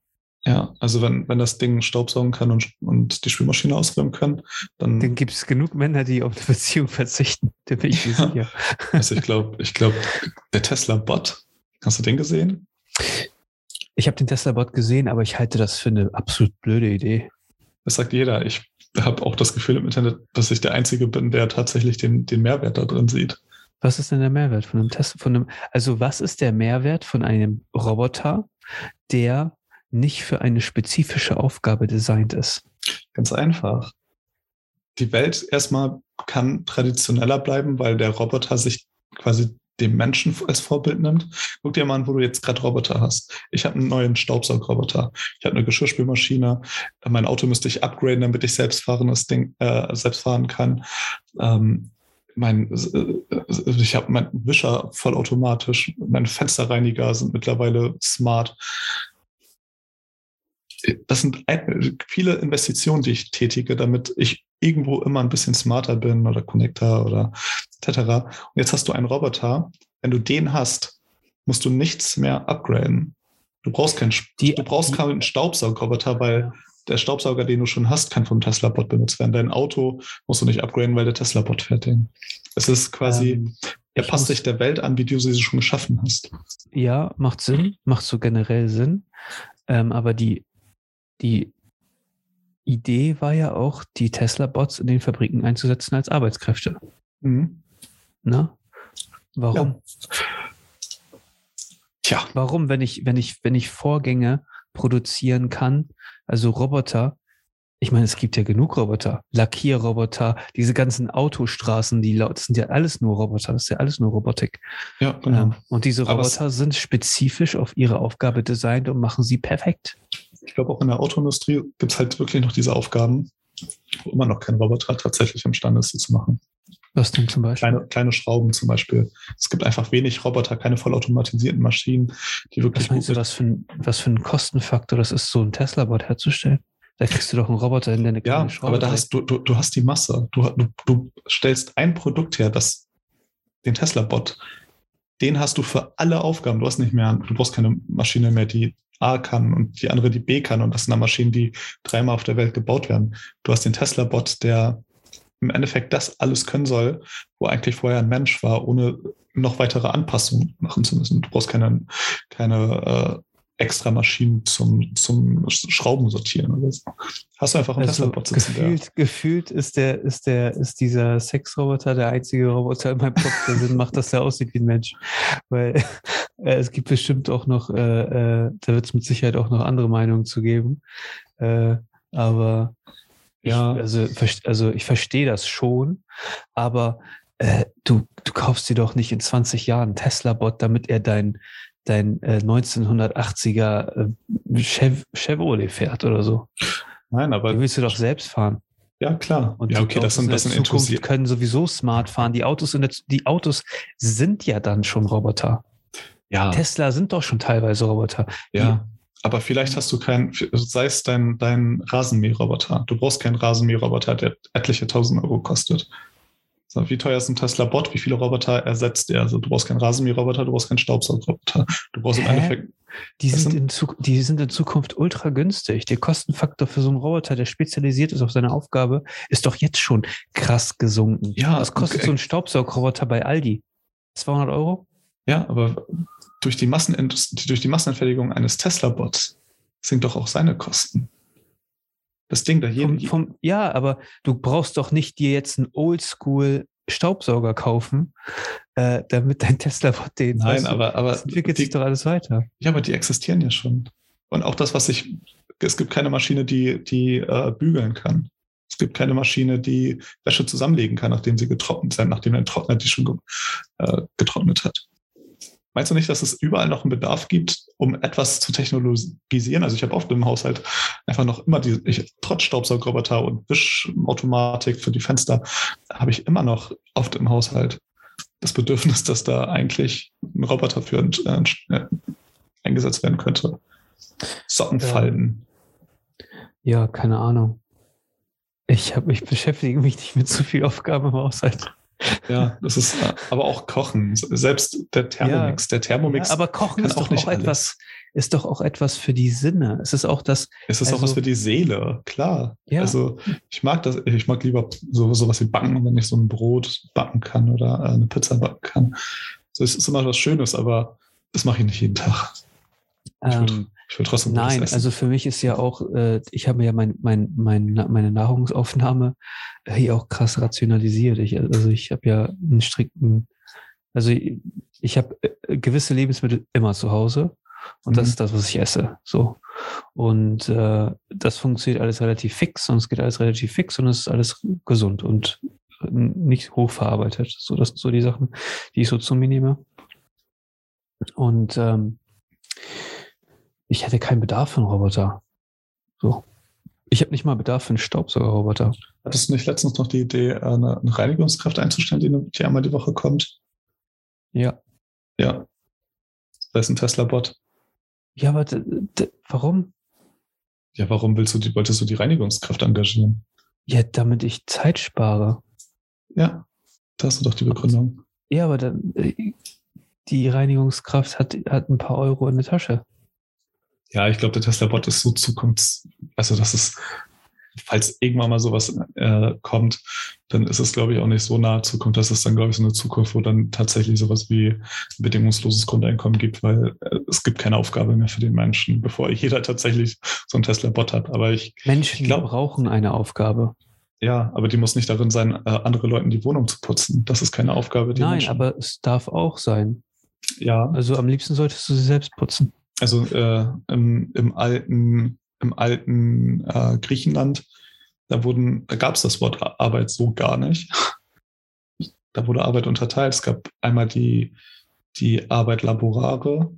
Ja, also wenn, wenn das Ding Staubsaugen kann und, und die Spülmaschine ausräumen kann, dann. Dann gibt es genug Männer, die auf eine Beziehung verzichten. Da bin ich mir ja. sicher. Also ich glaube, ich glaube, der Tesla-Bot, hast du den gesehen? Ich habe den Tesla-Bot gesehen, aber ich halte das für eine absolut blöde Idee. Das sagt jeder. Ich habe auch das Gefühl im Internet, dass ich der Einzige bin, der tatsächlich den, den Mehrwert da drin sieht. Was ist denn der Mehrwert von einem Test? Von einem, also was ist der Mehrwert von einem Roboter, der nicht für eine spezifische Aufgabe designt ist? Ganz einfach. Die Welt erstmal kann traditioneller bleiben, weil der Roboter sich quasi dem Menschen als Vorbild nimmt. Guck dir mal an, wo du jetzt gerade Roboter hast. Ich habe einen neuen Staubsaugroboter. Ich habe eine Geschirrspülmaschine. Mein Auto müsste ich upgraden, damit ich selbstfahrendes Ding äh, selbst fahren kann. Ähm, mein, äh, ich habe meinen Wischer vollautomatisch, meine Fensterreiniger sind mittlerweile smart. Das sind viele Investitionen, die ich tätige, damit ich irgendwo immer ein bisschen smarter bin oder Connector oder etc. Und jetzt hast du einen Roboter. Wenn du den hast, musst du nichts mehr upgraden. Du brauchst keinen, Die- du brauchst keinen Staubsaugerroboter, weil der Staubsauger, den du schon hast, kann vom Tesla-Bot benutzt werden. Dein Auto musst du nicht upgraden, weil der Tesla-Bot fährt den. Es ist quasi, Ähm, er passt sich der Welt an, wie du sie schon geschaffen hast. Ja, macht Sinn, macht so generell Sinn. Ähm, aber die, die Idee war ja auch, die Tesla-Bots in den Fabriken einzusetzen als Arbeitskräfte. Mhm. Ne? Warum? Tja, Warum, wenn ich, wenn ich, wenn ich Vorgänge produzieren kann, also Roboter, ich meine, es gibt ja genug Roboter, Lackierroboter, diese ganzen Autostraßen, die laut, sind ja alles nur Roboter, das ist ja alles nur Robotik. ja, genau. Ähm, und diese Roboter sind spezifisch auf ihre Aufgabe designt und machen sie perfekt. Ich glaube, auch in der Autoindustrie gibt es halt wirklich noch diese Aufgaben, wo immer noch kein Roboter tatsächlich imstande ist, sie zu machen. Was denn zum Beispiel? Kleine, kleine Schrauben zum Beispiel. Es gibt einfach wenig Roboter, keine vollautomatisierten Maschinen, die wirklich Was meinst du, was für, ein, was für ein Kostenfaktor das ist, so ein Tesla-Bot herzustellen? Da kriegst du doch einen Roboter in deine Ja, kleine Schraube. aber da hast du, du, du hast die Masse. Du, du, du stellst ein Produkt her, das den Tesla-Bot, den hast du für alle Aufgaben. Du hast nicht mehr, du brauchst keine Maschine mehr, die A kann und die andere, die B kann. Und das sind dann Maschinen, die dreimal auf der Welt gebaut werden. Du hast den Tesla-Bot, der im Endeffekt das alles können soll, wo eigentlich vorher ein Mensch war, ohne noch weitere Anpassungen machen zu müssen. Du brauchst keine, keine äh, extra Maschinen zum, zum Schrauben sortieren oder so. Hast du einfach einen Also Tesla-Bot sitzen, der- gefühlt, gefühlt ist der, ist der, ist dieser Sexroboter der einzige Roboter in meinem Kopf, der Sinn macht, dass er aussieht wie ein Mensch. Weil äh, es gibt bestimmt auch noch, äh, äh, da wird es mit Sicherheit auch noch andere Meinungen zu geben. Äh, aber Ja. ich, also, also ich verstehe das schon, aber äh, du, du kaufst dir doch nicht in 20 Jahren einen Tesla-Bot, damit er dein, dein äh, 1980er äh, Chev Chevrolet fährt oder so. Nein, aber Die willst du doch selbst fahren. ja, klar. Und ja, die okay, das Autos sind, in das sind Zukunft Enthusi können sowieso smart fahren. Die Autos, in der, die Autos sind ja dann schon Roboter. Ja, Tesla sind doch schon teilweise Roboter. ja. Aber vielleicht hast du keinen, sei es dein, dein Rasenmäherroboter. Du brauchst keinen Rasenmäherroboter, der etliche tausend Euro kostet. So, wie teuer ist ein Tesla Bot? Wie viele Roboter ersetzt er? Also du brauchst keinen Rasenmäherroboter, du brauchst keinen Staubsaugerroboter. Du brauchst im Hä? Endeffekt, Die sind, in die sind in Zukunft ultra günstig. Der Kostenfaktor für so einen Roboter, der spezialisiert ist auf seine Aufgabe, ist doch jetzt schon krass gesunken. Ja, Was kostet okay. so ein Staubsaugerroboter bei Aldi? 200 Euro? ja, aber durch die, Massenindust- durch die Massenentfertigung eines Tesla-Bots sinkt doch auch seine Kosten. Das Ding da Vom, vom, ja, aber du brauchst doch nicht dir jetzt einen Oldschool Staubsauger kaufen, äh, damit dein Tesla-Bot den. Nein, weißt du, aber, aber das entwickelt die, sich doch alles weiter. Ja, aber die existieren ja schon. Und auch das, was ich, es gibt keine Maschine, die, die äh, bügeln kann. Es gibt keine Maschine, die Wäsche zusammenlegen kann, nachdem sie getrocknet sind, nachdem ein Trockner die schon äh, getrocknet hat. Meinst du nicht, dass es überall noch einen Bedarf gibt, um etwas zu technologisieren? Also ich habe oft im Haushalt einfach noch immer die, ich, trotz Staubsaugerroboter und Wischautomatik für die Fenster, habe ich immer noch oft im Haushalt das Bedürfnis, dass da eigentlich ein Roboter für äh, eingesetzt werden könnte. Sockenfalten. Ja, keine Ahnung. Ich, hab, ich beschäftige mich nicht mit so viel Aufgaben im Haushalt. Ja, das ist aber auch Kochen. Selbst der Thermomix. Der Thermomix Ja, aber Kochen ist doch auch nicht auch etwas, ist doch auch etwas für die Sinne. Es ist auch das, Es ist auch also- was für die Seele, klar. Ja. Also ich mag das, ich mag lieber so sowas wie backen, wenn ich so ein Brot backen kann oder äh, eine Pizza backen kann. So, es ist immer was Schönes, aber das mache ich nicht jeden Tag. Ähm, ich will trotzdem Nein, also für mich ist ja auch, äh, ich habe ja mein, mein, mein, meine Nahrungsaufnahme äh, hier auch krass rationalisiert. Ich, also ich habe ja einen strikten, also ich, ich habe äh, gewisse Lebensmittel immer zu Hause und das Mhm. ist das, was ich esse. So. Und äh, das funktioniert alles relativ fix und es geht alles relativ fix und es ist alles gesund und nicht hochverarbeitet. So, das sind so die Sachen, die ich so zu mir nehme. Und ähm, ich hätte keinen Bedarf für einen Roboter. So. Ich habe nicht mal Bedarf für einen Staubsaugerroboter. Hattest du nicht letztens noch die Idee, eine, eine Reinigungskraft einzustellen, die, die einmal die Woche kommt? Ja. Ja. Das ist ein Tesla-Bot. Ja, aber warum? Ja, warum willst du die, wolltest du die Reinigungskraft engagieren? Ja, damit ich Zeit spare. Ja, da hast du doch die Begründung. Ja, aber dann, äh, die Reinigungskraft hat, hat ein paar Euro in der Tasche. Ja, ich glaube, der Tesla-Bot ist so zukunfts-, also das ist, falls irgendwann mal sowas äh, kommt, dann ist es, glaube ich, auch nicht so nahe Zukunft. Das ist dann, glaube ich, so eine Zukunft, wo dann tatsächlich sowas wie ein bedingungsloses Grundeinkommen gibt, weil äh, es gibt keine Aufgabe mehr für den Menschen, bevor jeder tatsächlich so einen Tesla-Bot hat. Aber ich Menschen glaub- brauchen eine Aufgabe. Ja, aber die muss nicht darin sein, äh, andere Leuten die Wohnung zu putzen. Das ist keine Aufgabe, die Nein, Menschen. aber es darf auch sein. ja, Also am liebsten solltest du sie selbst putzen. Also äh, im, im alten, im alten äh, Griechenland, da wurden, da gab es das Wort Ar- Arbeit so gar nicht. Da wurde Arbeit unterteilt. Es gab einmal die, die Arbeit Laborare.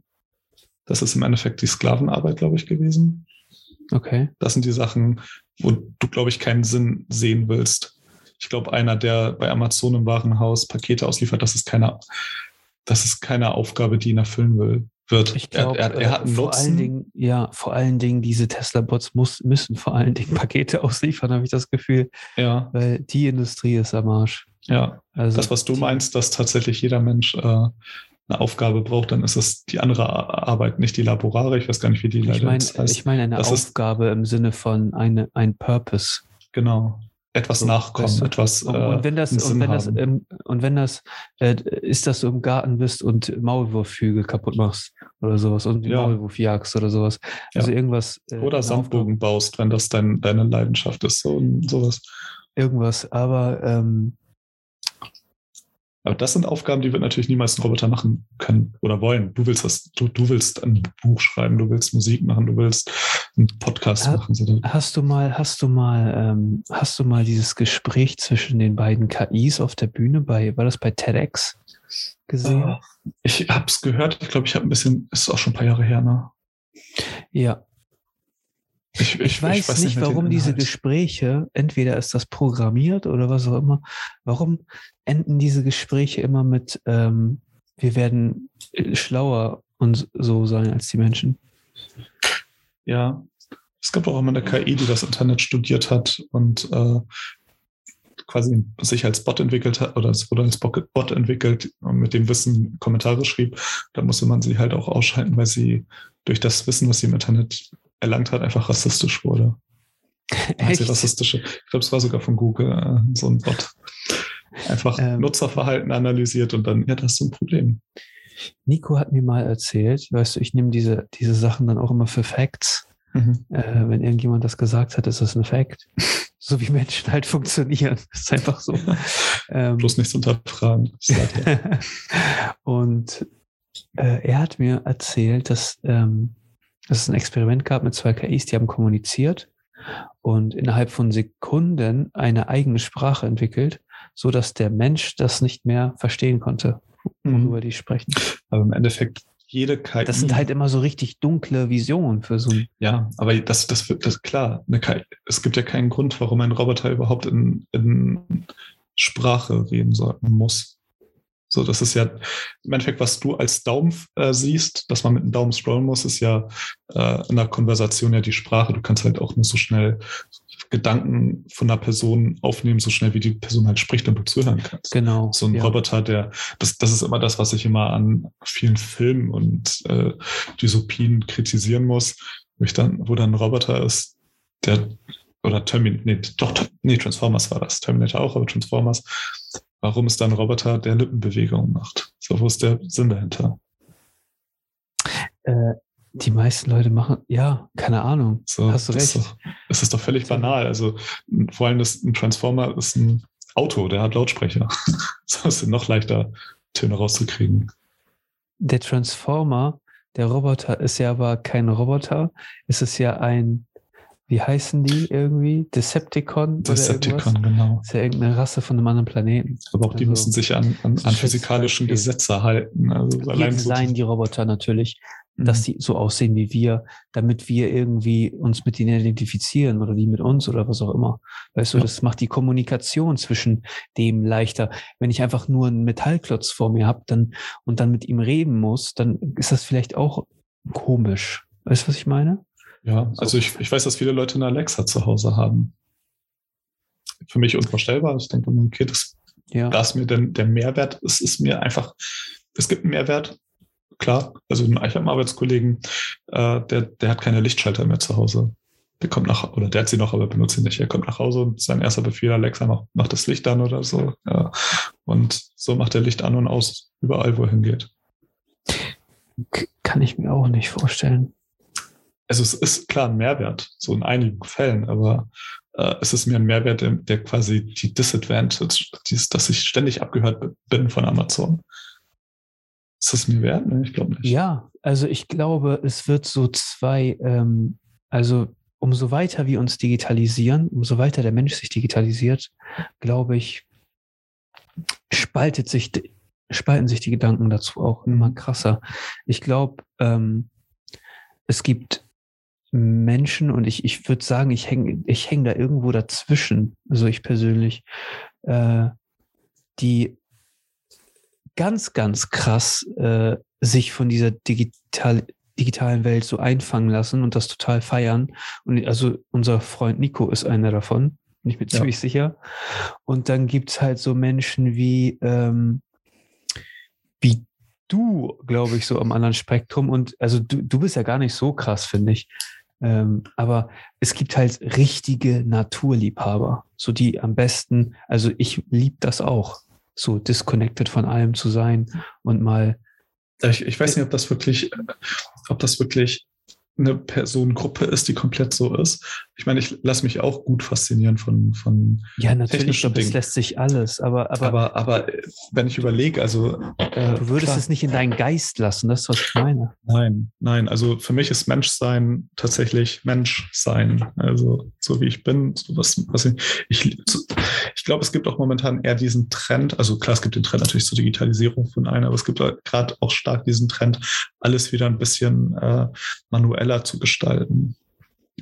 Das ist im Endeffekt die Sklavenarbeit, glaube ich, gewesen. Okay. Das sind die Sachen, wo du, glaube ich, keinen Sinn sehen willst. Ich glaube, einer, der bei Amazon im Warenhaus Pakete ausliefert, das ist keine, das ist keine Aufgabe, die ihn erfüllen will, wird. Ich glaube, er, er, er hat einen vor Nutzen. allen Dingen, ja, vor allen Dingen diese Tesla-Bots muss, müssen vor allen Dingen Pakete ausliefern, habe ich das Gefühl, ja, weil die Industrie ist am Arsch. ja. Also Das, was du meinst, dass tatsächlich jeder Mensch äh, eine Aufgabe braucht, dann ist es die andere Arbeit, nicht die Laborare. Ich weiß gar nicht, wie die Ich leider jetzt heißt. ich meine eine Das ist- Aufgabe im Sinne von eine, ein Purpose. genau. Etwas So, nachkommen, weißt du, etwas. Und, äh, und wenn das, und wenn das, ähm, und wenn das äh, ist, dass du im Garten bist und Maulwurfhügel kaputt machst oder sowas und Ja. Maulwurf jagst oder sowas. Also irgendwas. äh, Oder Sandbogen baust, wenn das dein, deine Leidenschaft ist, so sowas. Irgendwas, aber ähm, Aber das sind Aufgaben, die wird natürlich niemals ein Roboter machen können oder wollen. Du willst das, du, du willst ein Buch schreiben, du willst Musik machen, du willst einen Podcast Ha- machen. So, hast du mal, hast du mal, ähm, hast du mal dieses Gespräch zwischen den beiden KIs auf der Bühne bei, war das bei TEDx gesehen? ich habe es gehört, ich glaube, ich habe ein bisschen, ist auch schon ein paar Jahre her, ne? Ja, Ich, Ich, weiß, nicht, mehr den warum diese. Gespräche, entweder ist das programmiert oder was auch immer, warum enden diese Gespräche immer mit, ähm, wir werden schlauer und so sein als die Menschen? Ja, es gab auch immer eine KI, die das Internet studiert hat und äh, quasi sich als Bot entwickelt hat oder es wurde als Bot entwickelt und mit dem Wissen Kommentare schrieb. Da musste man sie halt auch ausschalten, weil sie durch das Wissen, was sie im Internet erlangt hat, einfach rassistisch wurde. Echt? rassistische, ich glaube, es war sogar von Google äh, so ein Bot. Einfach Ähm. Nutzerverhalten analysiert und dann, ja, das ist so ein Problem. Nico hat mir mal erzählt, weißt du, ich nehme diese, diese Sachen dann auch immer für Facts. Mhm. Äh, wenn irgendjemand das gesagt hat, ist das ein Fact. So wie Menschen halt funktionieren. Das ist einfach so. Ähm, Bloß nichts unterfragen. Er. und äh, er hat mir erzählt, dass, ähm, dass es ein Experiment gab mit zwei KIs, die haben kommuniziert und innerhalb von Sekunden eine eigene Sprache entwickelt, so dass der Mensch das nicht mehr verstehen konnte, worüber die sprechen. Aber im Endeffekt, jede KI. Das sind halt immer so richtig dunkle Visionen für so ein. Ja, aber das, das wird das klar. Eine KI, es gibt ja keinen Grund, warum ein Roboter überhaupt in, in Sprache reden sollten muss. So, das ist ja im Endeffekt, was du als Daumen äh, siehst, dass man mit dem Daumen scrollen muss, ist ja äh, in der Konversation ja die Sprache. Du kannst halt auch nur so schnell Gedanken von einer Person aufnehmen, so schnell wie die Person halt spricht und du zuhören kannst Genau. so ein ja. Roboter, der, das, das ist immer das, was ich immer an vielen Filmen und äh, Dystopien kritisieren muss, wo ich dann, wo dann ein Roboter ist, der, oder Terminator, nee, doch, nee, Transformers war das, Terminator auch, aber Transformers. Warum ist da ein Roboter, der Lippenbewegungen macht? So, wo ist der Sinn dahinter? Äh, die meisten Leute machen, ja, keine Ahnung. So, Hast du das recht. Ist doch, das ist doch völlig banal. Also, vor allem das, ein Transformer ist ein Auto, der hat Lautsprecher. so ist es noch leichter, Töne rauszukriegen. Der Transformer, der Roboter ist ja aber kein Roboter. Es ist ja ein, wie heißen die irgendwie? Decepticon? Decepticon, genau. ist ja irgendeine Rasse von einem anderen Planeten. Aber auch die Also, müssen sich an, an, das an physikalischen. Gesetze halten. Also allein so die Roboter natürlich, Mhm. dass die so aussehen wie wir, damit wir irgendwie uns mit denen identifizieren oder die mit uns oder was auch immer. Weißt du, Ja. das macht die Kommunikation zwischen dem leichter. Wenn ich einfach nur einen Metallklotz vor mir habe dann, und dann mit ihm reden muss, dann ist das vielleicht auch komisch. Weißt du, was ich meine? Ja, also ich, ich weiß, dass viele Leute eine Alexa zu Hause haben. für mich unvorstellbar. Ich denke, okay, das, Ja. da ist mir denn der Mehrwert, es ist mir einfach, es gibt einen Mehrwert, klar. Also ich habe einen Arbeitskollegen, äh, der, der hat keine Lichtschalter mehr zu Hause. Der kommt nach, oder der hat sie noch, aber benutzt sie nicht. Er kommt nach Hause und sein erster Befehl, Alexa, macht, macht das Licht an oder so. Ja. Und so macht er Licht an und aus, überall, wo er hingeht. Kann ich mir auch nicht vorstellen. Also es ist klar ein Mehrwert, so in einigen Fällen, aber äh, es ist mir ein Mehrwert, der, der quasi die Disadvantage, dieses, dass ich ständig abgehört bin von Amazon. Ist das mir wert? Nee, ich glaube nicht. Ja, also ich glaube, es wird so zwei, ähm, also umso weiter wir uns digitalisieren, umso weiter der Mensch sich digitalisiert, glaube ich, spaltet sich, spalten sich die Gedanken dazu auch immer krasser. Ich glaube, ähm, es gibt Menschen und ich, ich würde sagen, ich hänge ich häng da irgendwo dazwischen, also ich persönlich, äh, die ganz, ganz krass äh, sich von dieser digital, digitalen Welt so einfangen lassen und das total feiern. Und also unser Freund Nico ist einer davon, bin ich mir Ja. ziemlich sicher. Und dann gibt's halt so Menschen wie, ähm, wie du, glaube ich, so am anderen Spektrum. Und also du, du bist ja gar nicht so krass, finde ich. Ähm, aber es gibt halt richtige Naturliebhaber, so die am besten, also ich lieb das auch, so disconnected von allem zu sein und mal Ich, ich weiß nicht, ob das wirklich, äh, ob das wirklich eine Personengruppe ist, die komplett so ist. Ich meine, ich lasse mich auch gut faszinieren von, von Ja, natürlich, technischen Dingen. lässt sich alles, aber, aber, aber, aber äh, wenn ich überlege, also äh, du würdest klar, es nicht in deinen Geist lassen, das ist, was ich meine. Nein, nein. Also für mich ist Menschsein tatsächlich Menschsein. Also so wie ich bin, so was, was ich, ich, ich glaube, es gibt auch momentan eher diesen Trend. Also klar, es gibt den Trend natürlich zur Digitalisierung von allen, aber es gibt gerade auch stark diesen Trend, alles wieder ein bisschen äh, manueller zu gestalten.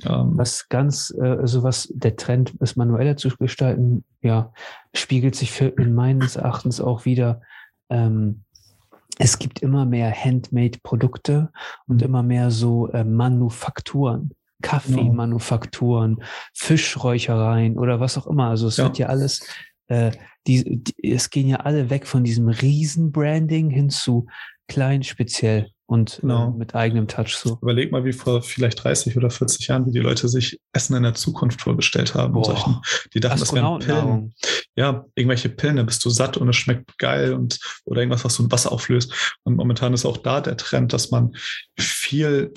Ähm, Was ganz, äh, also was der Trend ist, manueller zu gestalten, ja, spiegelt sich für, in meines Erachtens auch wieder. Ähm, es gibt immer mehr Handmade-Produkte und Mhm. immer mehr so äh, Manufakturen. Kaffeemanufakturen, Fischräuchereien oder was auch immer. Also es Ja. wird ja alles, äh, die, die, es gehen ja alle weg von diesem Riesen-Branding hin zu klein, speziell und Genau. äh, mit eigenem Touch so. Überleg mal, wie vor vielleicht 30 oder 40 Jahren, wie die Leute sich Essen in der Zukunft vorgestellt haben. Solchen, die dachten, das wären Pillen. Ja, irgendwelche Pillen, da bist du satt und es schmeckt geil und oder irgendwas, was so ein Wasser auflöst. Und momentan ist auch da der Trend, dass man viel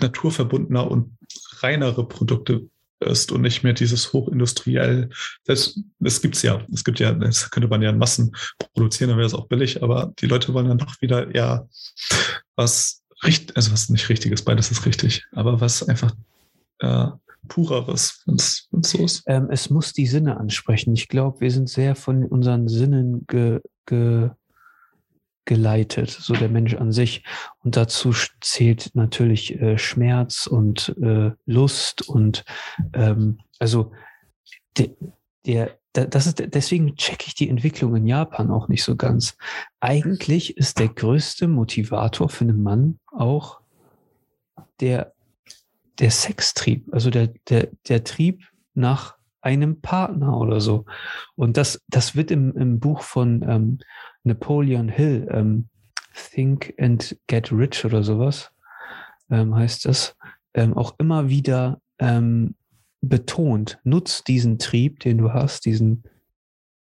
naturverbundener und reinere Produkte ist und nicht mehr dieses hochindustriell. Das, das gibt's ja. Es gibt ja, das könnte man ja in Massen produzieren, dann wäre es auch billig, aber die Leute wollen dann doch wieder eher was richtig, also was nicht richtiges, beides ist richtig, aber was einfach äh, pureres, wenn es so ist. Ähm, es muss die Sinne ansprechen. Ich glaube, wir sind sehr von unseren Sinnen ge, ge, geleitet, so der Mensch an sich. Und dazu zählt natürlich äh, Schmerz und äh, Lust und ähm, also der, der, da- das ist deswegen checke ich die Entwicklung in Japan auch nicht so ganz. Eigentlich ist der größte Motivator für einen Mann auch der der Sextrieb, also der, der, der Trieb nach einem Partner oder so. Und das, das wird im, im Buch von ähm, Napoleon Hill, ähm, Think and Get Rich oder sowas, ähm, heißt das, ähm, auch immer wieder ähm, betont. Nutz diesen Trieb, den du hast, diesen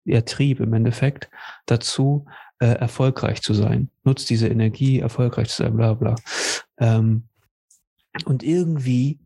ja, Trieb im Endeffekt, dazu äh, erfolgreich zu sein. Nutz diese Energie, erfolgreich zu sein, bla bla. Ähm, und irgendwie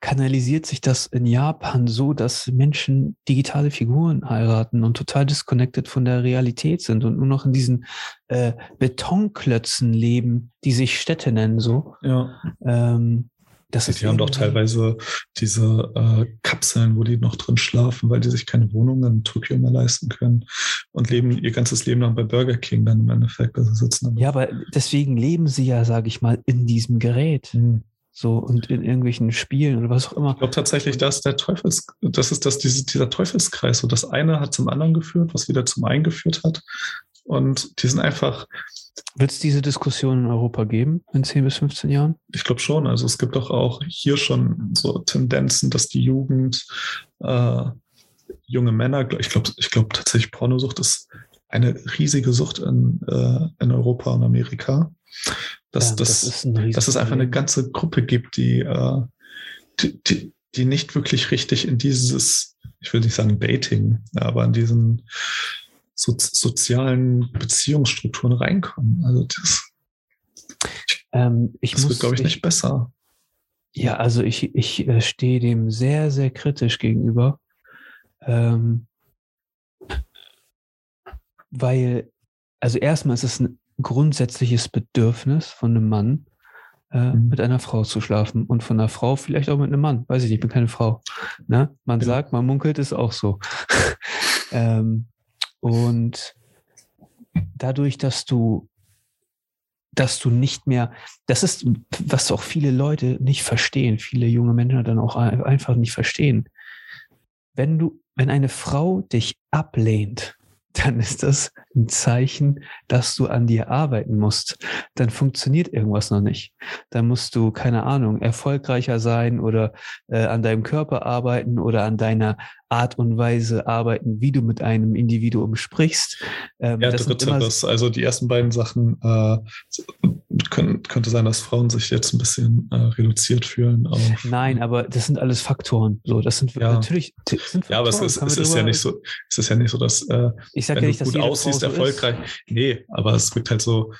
kanalisiert sich das in Japan so, dass Menschen digitale Figuren heiraten und total disconnected von der Realität sind und nur noch in diesen äh, Betonklötzen leben, die sich Städte nennen so. Ja. Ähm, das ist Die haben doch teilweise diese äh, Kapseln, wo die noch drin schlafen, weil die sich keine Wohnung in Tokio mehr leisten können und leben ihr ganzes Leben lang bei Burger King dann im Endeffekt. Also sitzen Ja, aber deswegen leben sie ja, sage ich mal, in diesem Gerät. Hm. So und in irgendwelchen Spielen oder was auch immer. Ich glaube tatsächlich, dass der Teufels, das ist das, diese, dieser Teufelskreis. So das eine hat zum anderen geführt, was wieder zum einen geführt hat. Und die sind einfach, Wird es diese Diskussion in Europa geben in 10 bis 15 Jahren? ich glaube schon, also es gibt doch auch hier schon so Tendenzen, dass die Jugend äh, junge Männer, ich glaube, ich glaube tatsächlich Pornosucht ist eine riesige Sucht in, äh, in Europa und Amerika. Dass, ja, das, das dass es einfach eine ganze Gruppe gibt, die, äh, die, die, die nicht wirklich richtig in dieses, ich will nicht sagen Dating, aber in diesen so, sozialen Beziehungsstrukturen reinkommen. Also das, ähm, ich das muss, wird, glaube ich, nicht besser. Ja, also ich, ich äh, stehe dem sehr, sehr kritisch gegenüber. Ähm, weil, also erstmal ist es ein grundsätzliches Bedürfnis von einem Mann, äh, mhm. mit einer Frau zu schlafen und von einer Frau vielleicht auch mit einem Mann. Weiß ich nicht, ich bin keine Frau. Ne? Man ja. sagt, man munkelt, ist auch so. ähm, und dadurch, dass du, dass du nicht mehr, das ist, was auch viele Leute nicht verstehen, viele junge Menschen dann auch einfach nicht verstehen. Wenn du, wenn eine Frau dich ablehnt, dann ist das ein Zeichen, dass du an dir arbeiten musst. Dann funktioniert irgendwas noch nicht. Dann musst du, keine Ahnung, erfolgreicher sein oder äh, an deinem Körper arbeiten oder an deiner Art und Weise arbeiten, wie du mit einem Individuum sprichst. Ähm, ja, drittes, also die ersten beiden Sachen äh, können, könnte sein, dass Frauen sich jetzt ein bisschen äh, reduziert fühlen. Auf, Nein, aber das sind alles Faktoren. So, das sind ja. natürlich. Sind Faktoren, ja, aber es ist, es ist ja nicht so. Es ist ja nicht so, dass äh, ich sag wenn ja nicht, du gut aussiehst, so erfolgreich. Ist. Nee, aber es gibt halt so.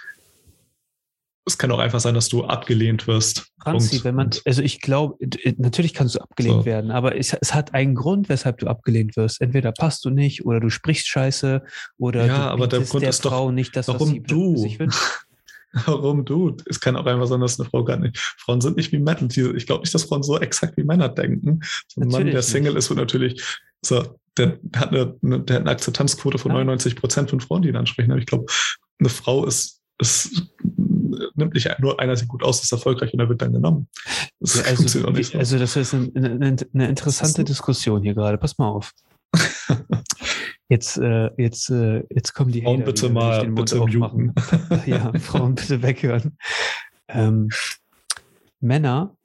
Es kann auch einfach sein, dass du abgelehnt wirst. Franzi, wenn man, also ich glaube, natürlich kannst du abgelehnt so. werden, aber es, es, hat einen Grund, weshalb du abgelehnt wirst. Entweder passt du nicht oder du sprichst scheiße oder ja, du aber der Grund der ist Frau doch, nicht das, warum du? sich wünscht. Warum du? Es kann auch einfach sein, dass eine Frau gar nicht. Frauen sind nicht wie Männer. Ich glaube nicht, dass Frauen so exakt wie Männer denken. So ein Mann, der Single nicht. ist, wird natürlich, so, der hat eine, der hat eine Akzeptanzquote von ja. 99 Prozent von Frauen, die ihn ansprechen. Aber ich glaube, eine Frau ist, ist nimmt nicht nur einer sieht gut aus, ist erfolgreich und er wird dann genommen. Das ja, also, so. also, das ist eine, eine, eine interessante Diskussion hier gerade. Pass mal auf. Jetzt, äh, jetzt, äh, jetzt kommen die Frauen Hater, bitte mal bitte aufmachen. ja, Frauen bitte weghören. Ähm, Männer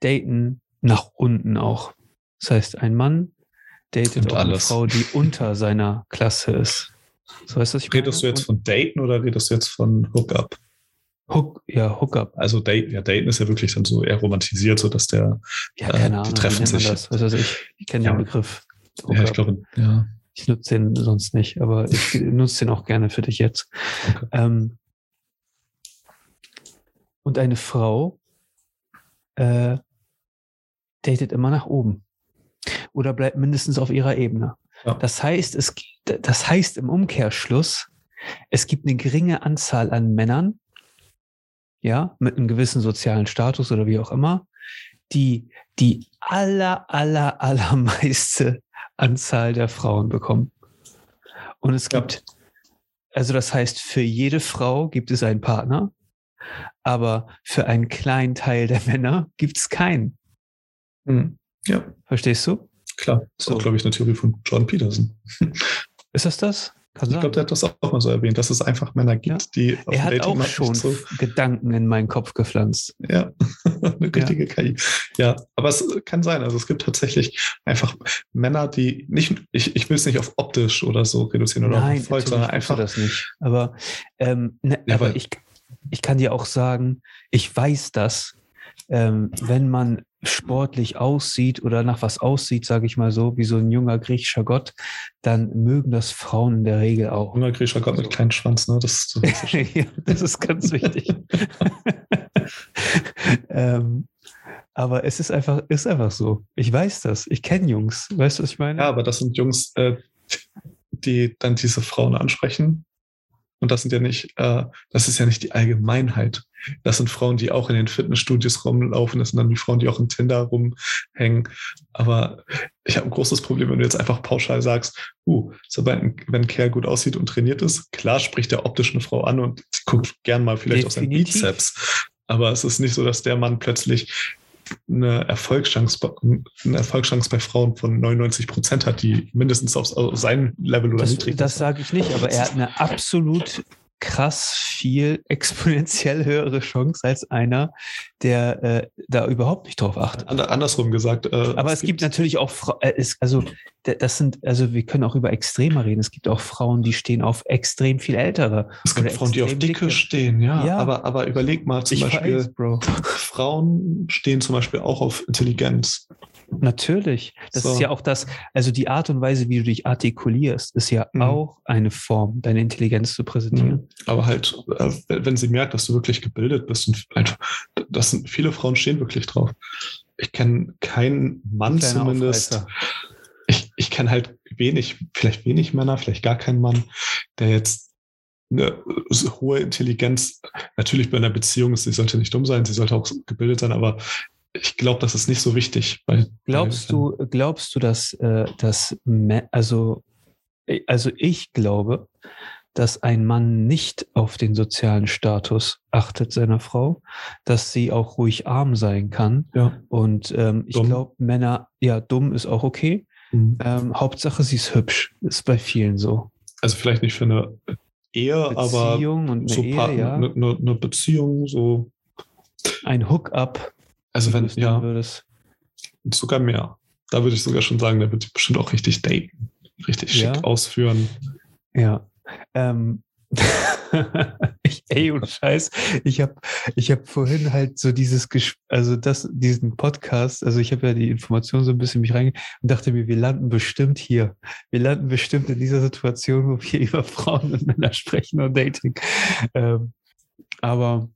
daten nach unten auch. Das heißt, ein Mann datet auch eine Frau, die unter seiner Klasse ist. So heißt das. Redest meine? du jetzt von daten oder redest du jetzt von Hookup? Hook, ja, Hookup. Also Date, ja, Daten ist ja wirklich dann so eher romantisiert, so dass der ja, keine äh, Ahnung, die treffen sich. Das? Weiß ich, ich kenne ja. den Begriff. Hookup. Ja, ich glaube, ja. Ich nutze den sonst nicht, aber ich nutze den auch gerne für dich jetzt. Okay. Ähm, und eine Frau äh, datet immer nach oben oder bleibt mindestens auf ihrer Ebene. Ja. Das heißt, es, das heißt im Umkehrschluss, es gibt eine geringe Anzahl an Männern, ja, mit einem gewissen sozialen Status oder wie auch immer, die die aller, aller, allermeiste Anzahl der Frauen bekommen. Und es gibt, ja. also das heißt, für jede Frau gibt es einen Partner, aber für einen kleinen Teil der Männer gibt es keinen. Mhm. Ja. Verstehst du? Klar, das ist so. auch, glaube ich, eine Theorie von John Peterson. Ist das das? Kann ich glaube, der hat das auch mal so erwähnt, dass es einfach Männer gibt, ja. die auf Er hat Dating auch schon so Gedanken in meinen Kopf gepflanzt. Ja, eine richtige ja. KI. Ja, aber es kann sein. Also es gibt tatsächlich einfach Männer, die nicht, ich, ich will es nicht auf optisch oder so reduzieren oder Nein, auf Erfolg, sondern einfach. das nicht. Aber, ähm, ne, ja, aber ich, ich kann dir auch sagen, ich weiß das, ähm, wenn man sportlich aussieht oder nach was aussieht, sage ich mal so, wie so ein junger griechischer Gott, dann mögen das Frauen in der Regel auch. Junger griechischer Gott mit kleinen Schwanz, ne? Das, so ja, das ist ganz wichtig. ähm, aber es ist einfach, ist einfach so. Ich weiß das. Ich kenne Jungs. Weißt du, was ich meine? Ja, aber das sind Jungs, äh, die dann diese Frauen ansprechen und das sind ja nicht, äh, das ist ja nicht die Allgemeinheit. Das sind Frauen, die auch in den Fitnessstudios rumlaufen. Das sind dann die Frauen, die auch in Tinder rumhängen. Aber ich habe ein großes Problem, wenn du jetzt einfach pauschal sagst, uh, sobald ein, wenn ein Kerl gut aussieht und trainiert ist, klar spricht er optisch eine Frau an und guckt gern mal vielleicht Definitiv. auf seinen Bizeps. Aber es ist nicht so, dass der Mann plötzlich eine Erfolgschance, eine Erfolgschance bei Frauen von 99 Prozent hat, die mindestens auf, sein Level oder das, niedrig Das sage ich nicht, aber er hat eine absolut krass viel exponentiell höhere Chance als einer, der äh, da überhaupt nicht drauf achtet. Andersrum gesagt. Äh, Aber es, es gibt, gibt, natürlich auch, äh, es, also das sind, also wir können auch über Extreme reden. Es gibt auch Frauen, die stehen auf extrem viel ältere. Es gibt Frauen, die auf Dicke, dicke stehen, ja. ja. Aber, aber überleg mal zum ich Beispiel, weiß, Frauen stehen zum Beispiel auch auf Intelligenz. Natürlich. Das so. ist ja auch das, also die Art und Weise, wie du dich artikulierst, ist ja mhm. auch eine Form, deine Intelligenz zu präsentieren. Mhm. Aber halt, äh, wenn sie merkt, dass du wirklich gebildet bist und einfach, das sind viele Frauen stehen wirklich drauf. Ich kenne keinen Mann zumindest. Aufreißer. Ich, ich kenne halt wenig, vielleicht wenig Männer, vielleicht gar keinen Mann, der jetzt eine hohe Intelligenz, natürlich bei einer Beziehung, sie sollte nicht dumm sein, sie sollte auch gebildet sein, aber ich glaube, das ist nicht so wichtig. Bei, glaubst bei, du, glaubst du, dass, äh, dass also, äh, also ich glaube, dass ein Mann nicht auf den sozialen Status achtet seiner Frau, dass sie auch ruhig arm sein kann. Ja. Und ähm, ich glaube, Männer, ja, dumm ist auch okay. Mhm. Ähm, Hauptsache, sie ist hübsch. Ist bei vielen so. Also vielleicht nicht für eine Ehe, Beziehung aber so Ehe, Partner, ja. eine, eine Beziehung, so. Ein Hookup. Also wenn ja, würdest. sogar mehr. Da würde ich sogar schon sagen, da wird bestimmt auch richtig daten, richtig schick ausführen. Ja. Ähm, ich, ey, und Scheiß, ich habe ich hab vorhin halt so dieses, also das, diesen Podcast, also ich habe ja die Information so ein bisschen mich reingegangen und dachte mir, wir landen bestimmt hier. Wir landen bestimmt in dieser Situation, wo wir über Frauen und Männer sprechen und Dating. Ähm, aber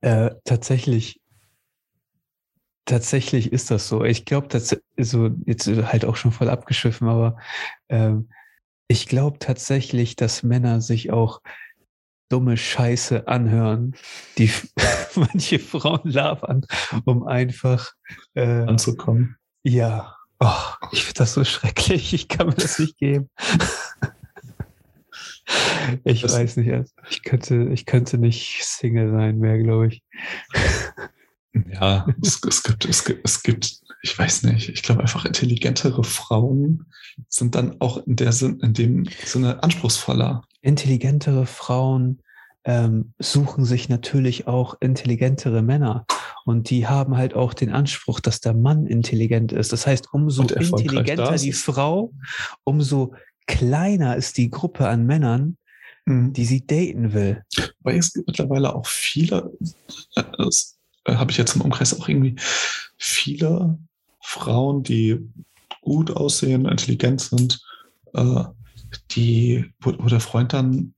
äh, tatsächlich Tatsächlich ist das so. Ich glaube, das so jetzt halt auch schon voll abgeschiffen, aber ähm, ich glaube tatsächlich, dass Männer sich auch dumme Scheiße anhören, die manche Frauen labern, um einfach äh, anzukommen. Ja. Oh, ich finde das so schrecklich. Ich kann mir das nicht geben. ich das weiß nicht. Also ich könnte, ich könnte nicht Single sein mehr, glaube ich. Ja, es, es, gibt, es, gibt, es gibt, ich weiß nicht, ich glaube einfach intelligentere Frauen sind dann auch in, der Sinn, in dem Sinne anspruchsvoller. Intelligentere Frauen ähm, suchen sich natürlich auch intelligentere Männer. Und die haben halt auch den Anspruch, dass der Mann intelligent ist. Das heißt, umso intelligenter die Frau, umso kleiner ist die Gruppe an Männern, mhm. die sie daten will. Weil es gibt mittlerweile auch viele, äh, äh, habe ich jetzt im Umkreis auch irgendwie viele Frauen, die gut aussehen, intelligent sind, äh, die, wo, wo, der Freund dann,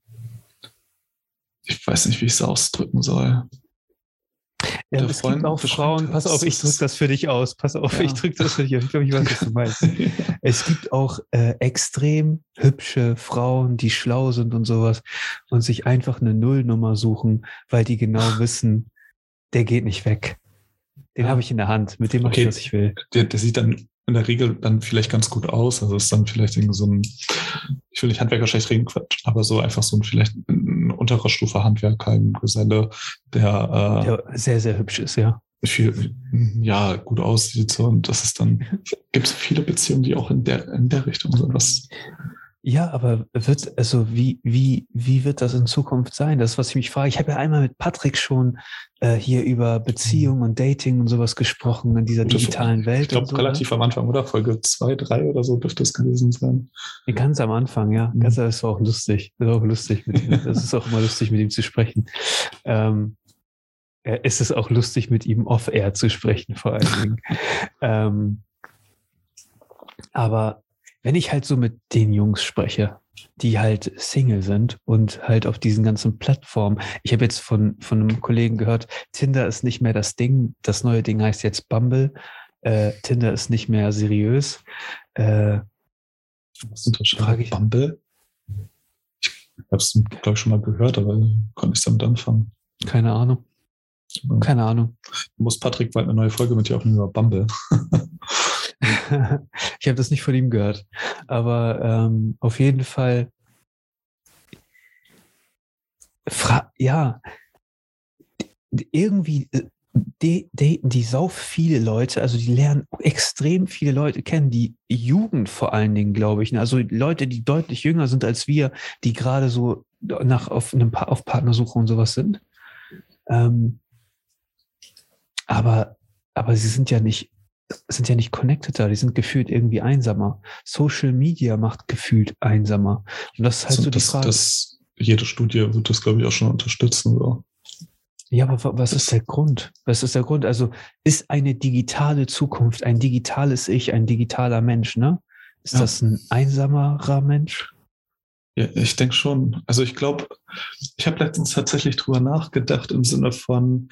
ich weiß nicht, wie ich es ausdrücken soll. Ja, es Freund, gibt auch Frauen, pass auf, ich drücke das für dich aus, pass auf, ja. ich drücke das für dich aus, ich glaube, ich weiß, was du meinst. Es gibt auch äh, extrem hübsche Frauen, die schlau sind und sowas und sich einfach eine Nullnummer suchen, weil die genau wissen, der geht nicht weg. Den habe ich in der Hand, mit dem mache okay. ich, was ich will. Der, der sieht dann in der Regel dann vielleicht ganz gut aus. Also ist dann vielleicht irgendwie so ein, ich will nicht Handwerker schlecht reden, aber so einfach so ein vielleicht ein unterer Stufe Handwerker, ein Geselle, der, äh, der sehr, sehr hübsch ist, ja. Viel, ja, gut aussieht. So, und das ist dann, gibt es viele Beziehungen, die auch in der, in der Richtung sind. Was, ja, aber wird, also wie, wie, wie wird das in Zukunft sein? Das ist, was ich mich frage. Ich habe ja einmal mit Patrick schon äh, hier über Beziehung und Dating und sowas gesprochen in dieser digitalen Welt. Ich glaube, so, relativ ne? am Anfang, oder? Folge zwei, drei oder so dürfte es gewesen sein. Ganz am Anfang, ja. Mhm. Ganz, das war auch lustig. Das war auch lustig mit ihm. Das ist auch immer lustig, mit ihm zu sprechen. Ähm, äh, es ist auch lustig, mit ihm off-air zu sprechen, vor allen Dingen. ähm, aber wenn ich halt so mit den Jungs spreche, die halt Single sind und halt auf diesen ganzen Plattformen. Ich habe jetzt von, von einem Kollegen gehört, Tinder ist nicht mehr das Ding. Das neue Ding heißt jetzt Bumble. Äh, Tinder ist nicht mehr seriös. Äh, Was unterschreibe ich? Bumble? Ich habe es, glaube ich, schon mal gehört, aber konnte ich damit anfangen. Keine Ahnung. Keine Ahnung. Muss Patrick bald eine neue Folge mit dir aufnehmen über Bumble. ich habe das nicht von ihm gehört. Aber ähm, auf jeden Fall, Fra ja, irgendwie, äh, die, daten die sau viele Leute, also die lernen extrem viele Leute kennen, die Jugend vor allen Dingen, glaube ich. ne? Also Leute, die deutlich jünger sind als wir, die gerade so nach auf einem pa auf Partnersuche und sowas sind. Ähm, aber, aber sie sind ja nicht, sind ja nicht connecteder, die sind gefühlt irgendwie einsamer. Social Media macht gefühlt einsamer. Und das ist halt Also so die das, Frage. das, jede Studie wird das, glaube ich, auch schon unterstützen. So. Ja, aber wa- was ist der Grund? Was ist der Grund? Also ist eine digitale Zukunft, ein digitales Ich, ein digitaler Mensch, ne? Ist Ja. das ein einsamerer Mensch? Ja, ich denke schon. Also ich glaube, ich habe letztens tatsächlich drüber nachgedacht im Sinne von,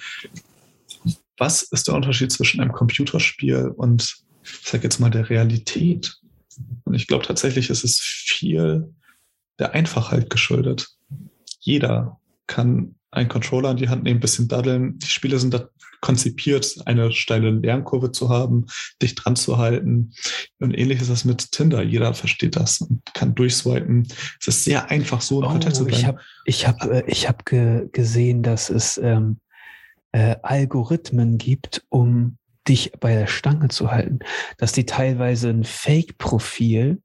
was ist der Unterschied zwischen einem Computerspiel und, ich sag jetzt mal, der Realität? Und ich glaube tatsächlich ist es viel der Einfachheit geschuldet. Jeder kann einen Controller in die Hand nehmen, ein bisschen daddeln. Die Spiele sind da konzipiert, eine steile Lernkurve zu haben, dich dran zu halten. Und ähnlich ist das mit Tinder. Jeder versteht das und kann durchswipen. Es ist sehr einfach, so in Kontakt zu Oh, ich bleiben. habe ich hab, äh, ich hab ge gesehen, dass es ähm, äh, Algorithmen gibt, um dich bei der Stange zu halten. Dass die teilweise ein Fake-Profil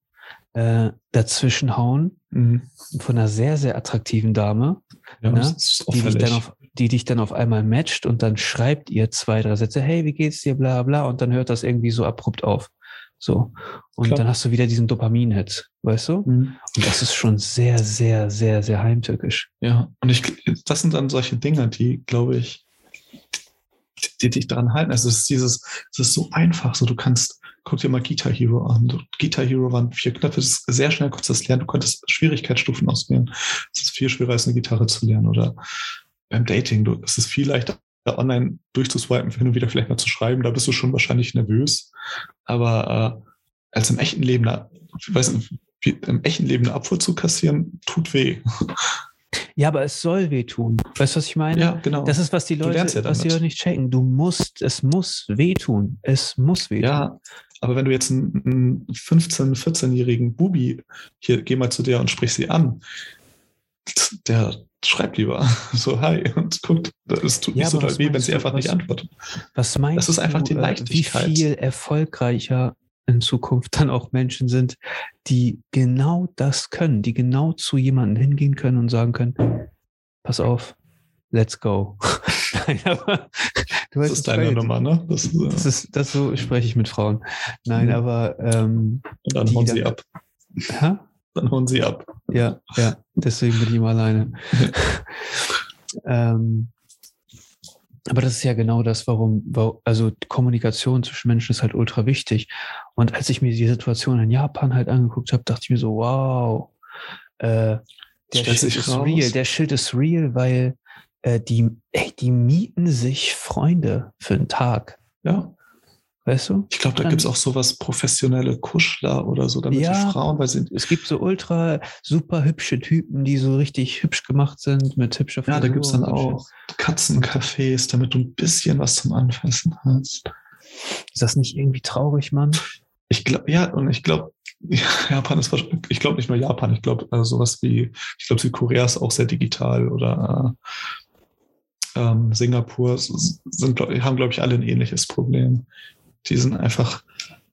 äh, dazwischen hauen Mhm. von einer sehr, sehr attraktiven Dame. Ja, Ne? die dich, dann auf, die dich dann auf einmal matcht und dann schreibt ihr zwei, drei Sätze, hey, wie geht's dir, bla bla, und dann hört das irgendwie so abrupt auf. So. Und Klar. dann hast du wieder diesen Dopamin-Hit, weißt du? Mhm. Und das ist schon sehr, sehr, sehr, sehr heimtückisch. Ja, und ich, das sind dann solche Dinge, die, glaube ich, die, dich daran halten. Also es ist dieses, es ist so einfach, so du kannst, guck dir mal Guitar Hero an. Guitar Hero waren vier Knöpfe, das ist sehr schnell kurz das Lernen. Du konntest Schwierigkeitsstufen auswählen. Es ist viel schwerer als eine Gitarre zu lernen. Oder beim Dating, du, es ist viel leichter online durchzuswipen, hin und wieder vielleicht mal zu schreiben, da bist du schon wahrscheinlich nervös. Aber äh, als im echten Leben, ich weiß nicht, im echten Leben eine Abfuhr zu kassieren, tut weh. Ja, aber es soll wehtun. Weißt du, was ich meine? Ja, genau. Das ist, was die Du Leute, ja was die. Leute nicht checken. Du musst, es muss wehtun. Es muss wehtun. Ja, aber wenn du jetzt einen, einen 15-, 14-jährigen Bubi hier, geh mal zu der und sprich sie an, der schreibt lieber so hi und guckt, es tut Ja, nicht so doll weh, wenn sie du, einfach was- nicht antwortet. Was meinst Das ist einfach du, die äh, Leichtigkeit. wie viel erfolgreicher in Zukunft dann auch Menschen sind, die genau das können, die genau zu jemandem hingehen können und sagen können, pass auf, let's go. Nein, aber du Das ist deine. Nummer, ne? Das, ist, äh, Das ist, das so spreche ich mit Frauen. Nein, Mhm. aber ähm, und dann hauen dann- sie ab. hä? Dann hauen sie ab. Ja, ja, deswegen bin ich immer alleine. ähm, aber das ist ja genau das, warum, wa- also Kommunikation zwischen Menschen ist halt ultra wichtig. Und als ich mir die Situation in Japan halt angeguckt habe, dachte ich mir so, wow, äh, der Stellt Schild ist raus. real. Der Schild ist real, weil äh, die, ey, die mieten sich Freunde für einen Tag. Ja, Weißt du? ich glaube, da gibt es auch sowas professionelle Kuschler oder so, damit Ja. die Frauen, weil sie Es gibt so ultra super hübsche Typen, die so richtig hübsch gemacht sind mit hübscher Ja, da Frisur gibt es dann auch Katzencafés, damit du ein bisschen was zum Anfassen hast. Ist das nicht irgendwie traurig, Mann? Ich glaube, ja, und ich glaube, Japan ist, wahrscheinlich- ich glaube nicht nur Japan, ich glaube äh, sowas wie, ich glaube Südkorea ist auch sehr digital oder äh, ähm, Singapur sind, haben, glaube ich, alle ein ähnliches Problem. Die sind einfach,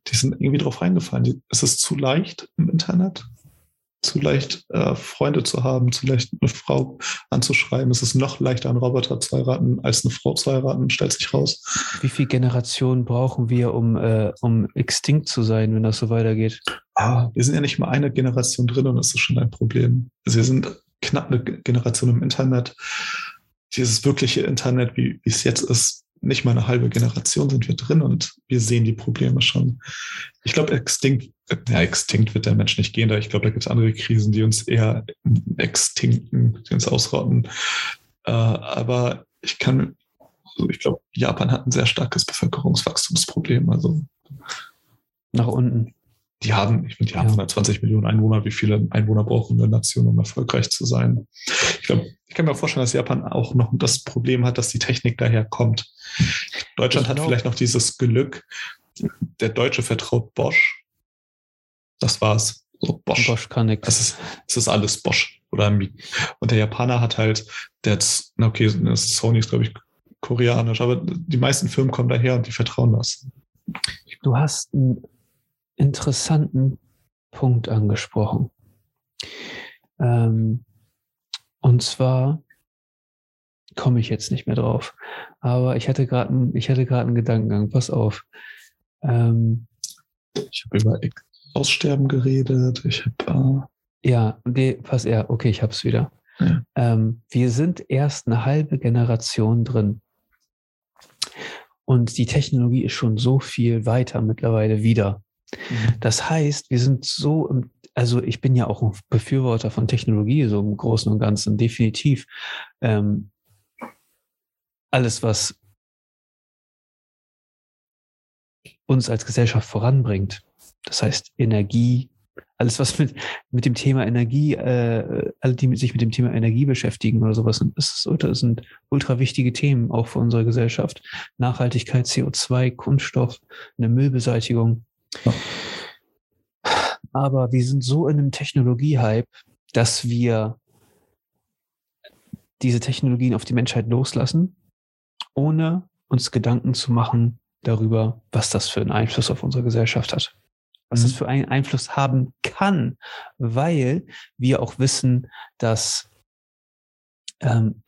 die sind irgendwie drauf reingefallen. Die, es ist zu leicht im Internet, zu leicht äh, Freunde zu haben, zu leicht eine Frau anzuschreiben. Es ist noch leichter, einen Roboter zu heiraten, als eine Frau zu heiraten, stellt sich raus. Wie viele Generationen brauchen wir, um, äh, um extinct zu sein, wenn das so weitergeht? Ah, wir sind ja nicht mal eine Generation drin und das ist schon ein Problem. Also wir sind knapp eine Ge- Generation im Internet. Dieses wirkliche Internet, wie es jetzt ist, nicht mal eine halbe Generation sind wir drin und wir sehen die Probleme schon. Ich glaube, extinct, ja, extinct wird der Mensch nicht gehen, da ich glaube, da gibt es andere Krisen, die uns eher extinkten, die uns ausrotten. Äh, aber ich kann, also ich glaube, Japan hat ein sehr starkes Bevölkerungswachstumsproblem. Also Nach unten. Die haben, ich finde, die haben Ja. 120 Millionen Einwohner. Wie viele Einwohner brauchen eine Nation, um erfolgreich zu sein? Ich glaube, ich kann mir vorstellen, dass Japan auch noch das Problem hat, dass die Technik daher kommt. Deutschland hat vielleicht noch dieses Glück. Der Deutsche vertraut Bosch. Das war's. So, Bosch. Bosch kann nix. Es ist, es ist alles Bosch. Oder Mi- und der Japaner hat halt, der na okay, Sony ist, glaube ich, koreanisch, aber die meisten Firmen kommen daher und die vertrauen das. Du hast einen interessanten Punkt angesprochen. Ähm, und zwar komme ich jetzt nicht mehr drauf. Aber ich hatte gerade ich hatte gerade einen Gedankengang. Pass auf. Ähm, ich habe über Aussterben geredet. Ich habe äh ja, nee, pass ja, okay, ich habe es wieder. Ja. Ähm, wir sind erst eine halbe Generation drin. Und die Technologie ist schon so viel weiter mittlerweile wieder. Mhm. Das heißt, wir sind so also ich bin ja auch ein Befürworter von Technologie, so im Großen und Ganzen, definitiv. Ähm, alles, was uns als Gesellschaft voranbringt, das heißt Energie, alles, was mit, mit dem Thema Energie, äh, alle, die sich mit dem Thema Energie beschäftigen oder sowas, das, ist, das sind ultra wichtige Themen auch für unsere Gesellschaft. Nachhaltigkeit, CO2, Kunststoff, eine Müllbeseitigung. Aber wir sind so in einem Technologie-Hype, dass wir diese Technologien auf die Menschheit loslassen, ohne uns Gedanken zu machen darüber, was das für einen Einfluss auf unsere Gesellschaft hat. Was mhm. das für einen Einfluss haben kann, weil wir auch wissen, dass ähm,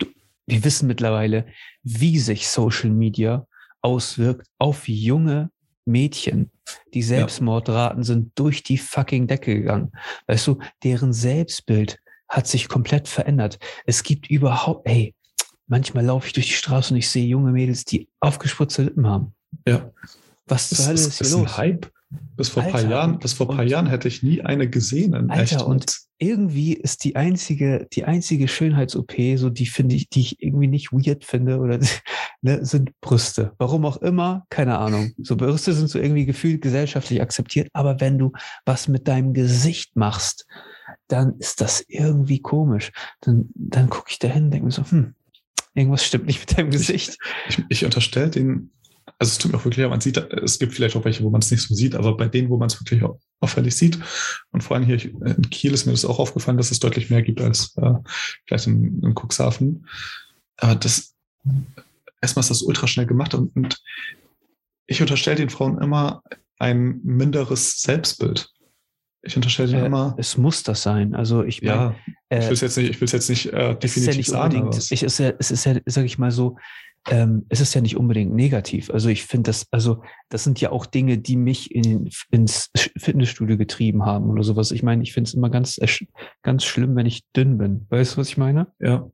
wir wissen mittlerweile, wie sich Social Media auswirkt auf junge Mädchen. Die Selbstmordraten sind durch die fucking Decke gegangen. Weißt du, deren Selbstbild hat sich komplett verändert. Es gibt überhaupt, ey, manchmal laufe ich durch die Straße und ich sehe junge Mädels, die aufgespritzte Lippen haben. Ja. Was zur Hölle ist, ist hier los? Ein Hype. Bis vor ein paar Jahren, bis vor paar Jahren hätte ich nie eine gesehen in Alter, echt. Und irgendwie ist die einzige, die einzige Schönheits-OP, so die finde ich, die ich irgendwie nicht weird finde oder ne, sind Brüste. Warum auch immer, keine Ahnung. So Brüste sind so irgendwie gefühlt gesellschaftlich akzeptiert, aber wenn du was mit deinem Gesicht machst, dann ist das irgendwie komisch. Dann, dann gucke ich da hin und denke mir so, hm, irgendwas stimmt nicht mit deinem Gesicht. Ich, ich, ich unterstelle den also es tut mir auch wirklich, man sieht, es gibt vielleicht auch welche, wo man es nicht so sieht, aber bei denen, wo man es wirklich auffällig sieht, und vor allem hier in Kiel ist mir das auch aufgefallen, dass es deutlich mehr gibt als äh, vielleicht in, in Cuxhaven. Aber das, erstmal ist das ultra schnell gemacht und, und ich unterstelle den Frauen immer ein minderes Selbstbild. Ich unterstelle äh, immer. Es muss das sein. Also ich meine, ja, ich will es jetzt nicht, ich will es jetzt nicht äh, definitiv ja nicht sagen. Ich, ist ja, es ist ja, sag ich mal so, ähm, es ist ja nicht unbedingt negativ. Also ich finde das, also das sind ja auch Dinge, die mich in, ins Fitnessstudio getrieben haben oder sowas. Ich meine, ich finde es immer ganz, ganz schlimm, wenn ich dünn bin. Weißt du, was ich meine? Ja.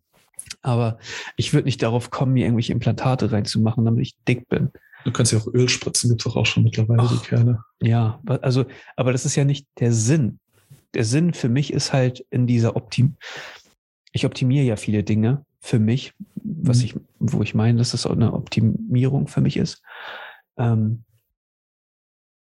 Aber ich würde nicht darauf kommen, mir irgendwelche Implantate reinzumachen, damit ich dick bin. Du kannst ja auch Öl spritzen, gibt es auch, auch schon mittlerweile, Ach, die Kerle. Ja, also, aber das ist ja nicht der Sinn. Der Sinn für mich ist halt in dieser Optim. Ich optimiere ja viele Dinge für mich, was mhm. ich, wo ich meine, dass das auch eine Optimierung für mich ist. Ähm,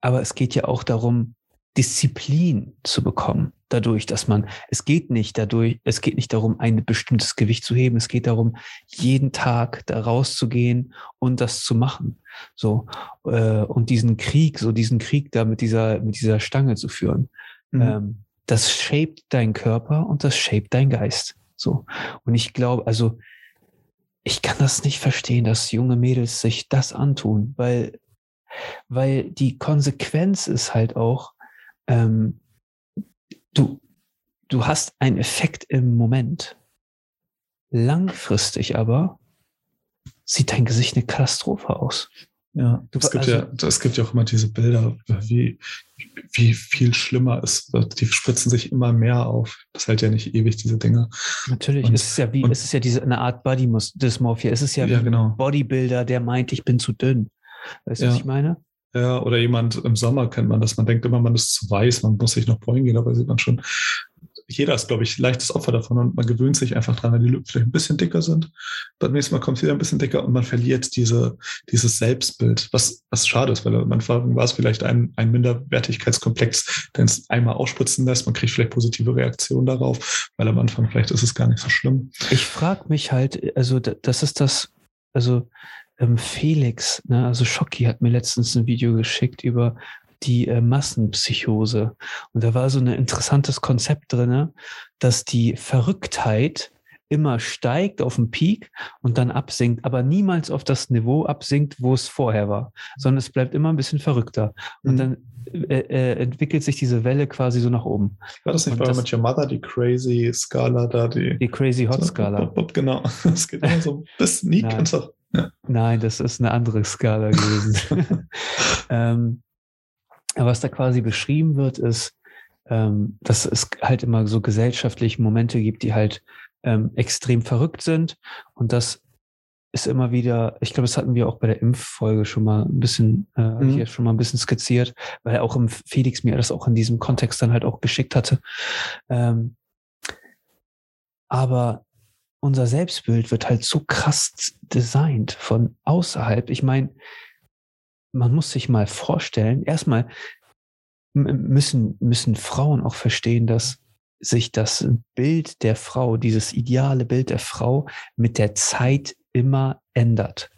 aber es geht ja auch darum, Disziplin zu bekommen, dadurch, dass man, es geht nicht dadurch, es geht nicht darum, ein bestimmtes Gewicht zu heben, es geht darum, jeden Tag da rauszugehen und das zu machen. So, äh, und diesen Krieg, so diesen Krieg da mit dieser, mit dieser Stange zu führen. Mhm. Ähm, das shaped deinen Körper und das shaped dein Geist. So. Und ich glaube, also, ich kann das nicht verstehen, dass junge Mädels sich das antun, weil, weil die Konsequenz ist halt auch, ähm, du, du hast einen Effekt im Moment. Langfristig aber sieht dein Gesicht eine Katastrophe aus. Ja, es gibt, also, ja, es gibt ja auch immer diese Bilder, wie, wie viel schlimmer ist. Die spritzen sich immer mehr auf. Das hält ja nicht ewig, diese Dinge. Natürlich, und, es ist ja wie, und, es ist ja diese eine Art Body Dysmorphia. Es ist ja, ja wie genau. ein Bodybuilder, der meint, ich bin zu dünn. Weißt du, ja. was ich meine? Ja, oder jemand im Sommer kennt man das. Man denkt immer, man ist zu weiß, man muss sich noch bräunen gehen, dabei sieht man schon jeder ist, glaube ich, leichtes Opfer davon und man gewöhnt sich einfach dran, wenn die Lippen vielleicht ein bisschen dicker sind. Beim nächsten Mal kommt es wieder ein bisschen dicker und man verliert diese, dieses Selbstbild, was, was schade ist, weil am Anfang war es vielleicht ein, ein Minderwertigkeitskomplex, den es einmal ausspritzen lässt. Man kriegt vielleicht positive Reaktionen darauf, weil am Anfang vielleicht ist es gar nicht so schlimm. Ich frage mich halt, also das ist das, also ähm, Felix, ne, also Schocki hat mir letztens ein Video geschickt über die äh, Massenpsychose. Und da war so ein interessantes Konzept drin, dass die Verrücktheit immer steigt auf den Peak und dann absinkt, aber niemals auf das Niveau absinkt, wo es vorher war, sondern es bleibt immer ein bisschen verrückter. Und Mhm. dann äh, äh, entwickelt sich diese Welle quasi so nach oben. War das nicht bei mit Your Mother, die crazy Skala da, die. Die Crazy Hot Skala. Genau. Es geht immer so bis nie Nein. ganz. Nein, das ist eine andere Skala gewesen. ähm, was da quasi beschrieben wird, ist, ähm, dass es halt immer so gesellschaftliche Momente gibt, die halt ähm, extrem verrückt sind. Und das ist immer wieder, ich glaube, das hatten wir auch bei der Impffolge schon mal ein bisschen, äh, Mhm. ja schon mal ein bisschen skizziert, weil auch im Felix mir das auch in diesem Kontext dann halt auch geschickt hatte. Ähm, aber unser Selbstbild wird halt so krass designt von außerhalb. Ich meine, man muss sich mal vorstellen, erstmal müssen, müssen Frauen auch verstehen, dass sich das Bild der Frau, dieses ideale Bild der Frau mit der Zeit immer ändert.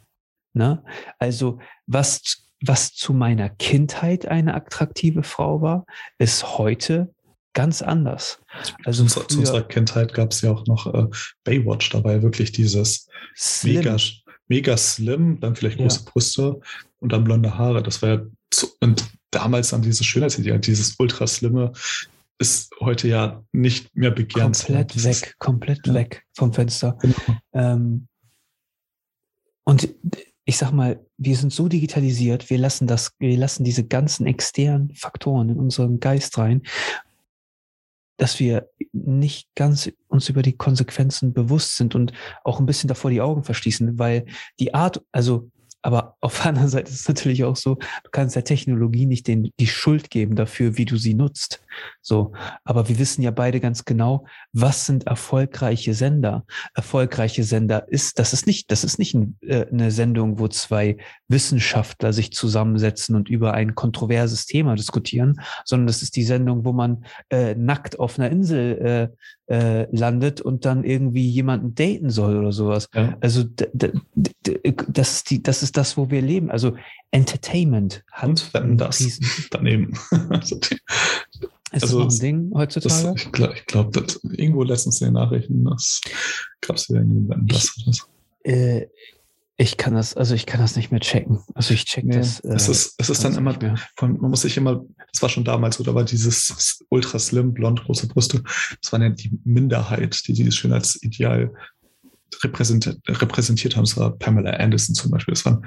Ne? Also was, was zu meiner Kindheit eine attraktive Frau war, ist heute ganz anders. Also zu, unserer, zu früher unserer Kindheit gab es ja auch noch äh, Baywatch dabei, wirklich dieses slim. mega, mega slim, dann vielleicht Ja. große Brüste und dann blonde Haare. Das war ja zu, und damals dann dieses Schönheitsideal, dieses ultra slimme, ist heute ja nicht mehr begehrenswert. komplett Das weg, komplett ja. weg vom Fenster. Genau. Ähm, und ich sag mal, wir sind so digitalisiert, wir lassen das, wir lassen diese ganzen externen Faktoren in unseren Geist rein, dass wir nicht ganz uns über die Konsequenzen bewusst sind und auch ein bisschen davor die Augen verschließen, weil die Art, also, aber auf der anderen Seite ist es natürlich auch so, du kannst der Technologie nicht den, die Schuld geben dafür, wie du sie nutzt. So. Aber wir wissen ja beide ganz genau, was sind erfolgreiche Sender? Erfolgreiche Sender ist, das ist nicht, das ist nicht ein, äh, eine Sendung, wo zwei Wissenschaftler sich zusammensetzen und über ein kontroverses Thema diskutieren, sondern das ist die Sendung, wo man äh, nackt auf einer Insel äh, äh, landet und dann irgendwie jemanden daten soll oder sowas. Ja. Also das ist die, das ist das, wo wir leben. Also Entertainment hat Und wenn das riesen- daneben. also Ist also das es- ein Ding das, heutzutage? ich glaube, glaub, das- irgendwo letztens in den Nachrichten, das gab es wieder irgendwie wenn das. das. Äh, ich kann das, also ich kann das nicht mehr checken. Also ich check Nee, das. es ist, es ist dann immer, man muss sich immer, das war schon damals so, da war dieses ultra slim, blond, große Brüste, das war ja die Minderheit, die dieses Schönheitsideal repräsentiert, repräsentiert haben. Das war Pamela Anderson zum Beispiel. Das waren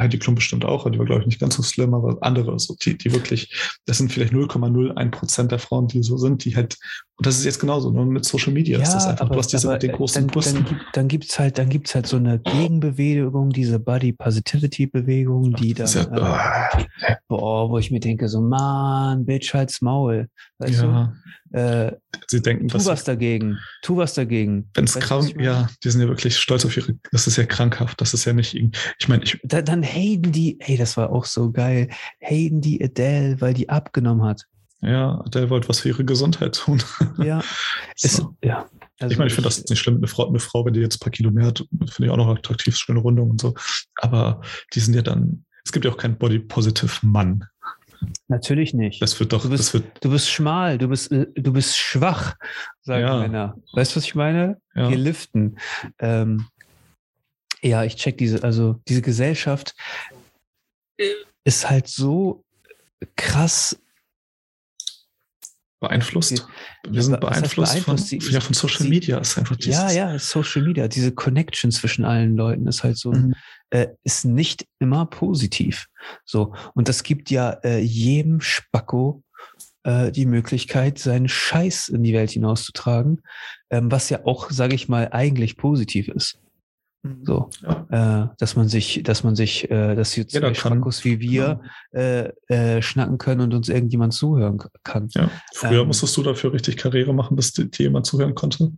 Heidi Klum bestimmt auch, die war, glaube ich, nicht ganz so slim, aber andere, so, die, die wirklich, das sind vielleicht 0,01 Prozent der Frauen, die so sind, die halt, und das ist jetzt genauso, nur mit Social Media ist das einfach, du hast diese mit den großen dann, Brüsten. Dann, gibt- dann gibt's halt, dann gibt's halt so eine Gegenbewegung, diese Body Positivity Bewegung, die dann, ja, äh, boah, wo ich mir denke, so, Mann, Bitch, halt's Maul. Weißt ja, du? Äh, sie denken, tu dass was dagegen. Tu was dagegen. wenn es was krank, ja, die sind ja wirklich stolz auf ihre, das ist ja krankhaft, das ist ja nicht, irgendwie- ich meine, ich, Da, dann haten die, ey, das war auch so geil, haten die Adele, weil die abgenommen hat. Ja, der wollte was für ihre Gesundheit tun. Ja, So. ja. Also ich meine, ich finde das nicht schlimm. Eine Frau, eine Frau, wenn die jetzt ein paar Kilo mehr hat, finde ich auch noch attraktiv, schöne Rundung und so. Aber die sind ja dann, es gibt ja auch keinen Body-Positive-Mann. Natürlich nicht. Das wird doch, Du bist- Du bist schmal, du bist, äh, du bist schwach, sagen Ja. Männer. Weißt du, was ich meine? ja. Wir liften. Ähm, ja, ich check diese, also diese Gesellschaft ist halt so krass. Beeinflusst. Wir sind beeinflusst, beeinflusst? von, Sie- ja, von Social sie- Media. Ist einfach dieses, Ja, ja, Social Media, diese Connection zwischen allen Leuten ist halt so, Mhm. äh, ist nicht immer positiv. So. Und das gibt ja äh, jedem Spacko äh, die Möglichkeit, seinen Scheiß in die Welt hinauszutragen, ähm, was ja auch, sage ich mal, eigentlich positiv ist. So, Ja. äh, dass man sich, dass man sich, äh, dass Jeder zwei kann. Spackos wie wir äh, äh, schnacken können und uns irgendjemand zuhören kann. Ja. Früher Ähm, musstest du dafür richtig Karriere machen, bis dir jemand zuhören konnte.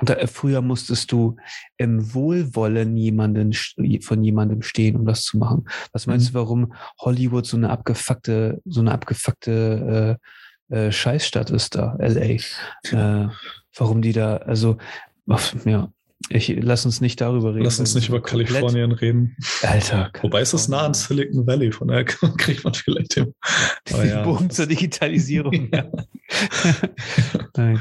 Da, äh, früher musstest du im Wohlwollen jemanden von jemandem stehen, um das zu machen. Was meinst Mhm. du, warum Hollywood so eine abgefuckte, so eine abgefuckte äh, äh, Scheißstadt ist da, LA? Äh, warum die da, also ja, ich lass uns nicht darüber reden. Lass uns nicht über Kalifornien reden. Alter. Wobei es ist nah an. Silicon Valley, von daher kriegt man vielleicht hin. Aber Den ja, Bogen zur Digitalisierung. Ja. Nein.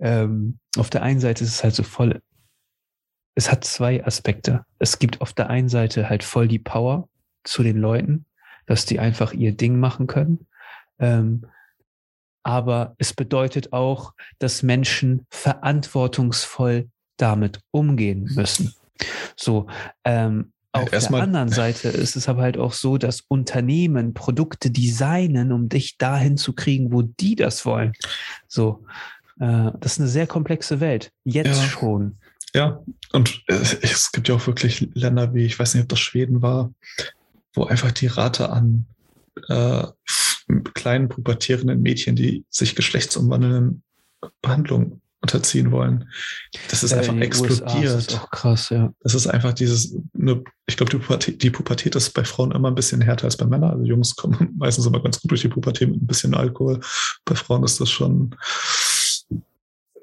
Ähm, auf der einen Seite ist es halt so voll, es hat zwei Aspekte. Es gibt auf der einen Seite halt voll die Power zu den Leuten, dass die einfach ihr Ding machen können. Ähm, aber es bedeutet auch, dass Menschen verantwortungsvoll damit umgehen müssen. So, ähm, auf Erstmal. der anderen Seite ist es aber halt auch so, dass Unternehmen Produkte designen, um dich dahin zu kriegen, wo die das wollen. So, äh, das ist eine sehr komplexe Welt. Jetzt ja. schon. Ja, und es gibt ja auch wirklich Länder wie, ich weiß nicht, ob das Schweden war, wo einfach die Rate an äh, kleinen pubertierenden Mädchen, die sich geschlechtsumwandelnden Behandlungen unterziehen wollen. Das ist einfach explodiert. das ist auch krass, ja. Das ist einfach dieses, ne, ich glaube, die Pubertät, die Pubertät ist bei Frauen immer ein bisschen härter als bei Männern. Also Jungs kommen meistens immer ganz gut durch die Pubertät mit ein bisschen Alkohol. Bei Frauen ist das schon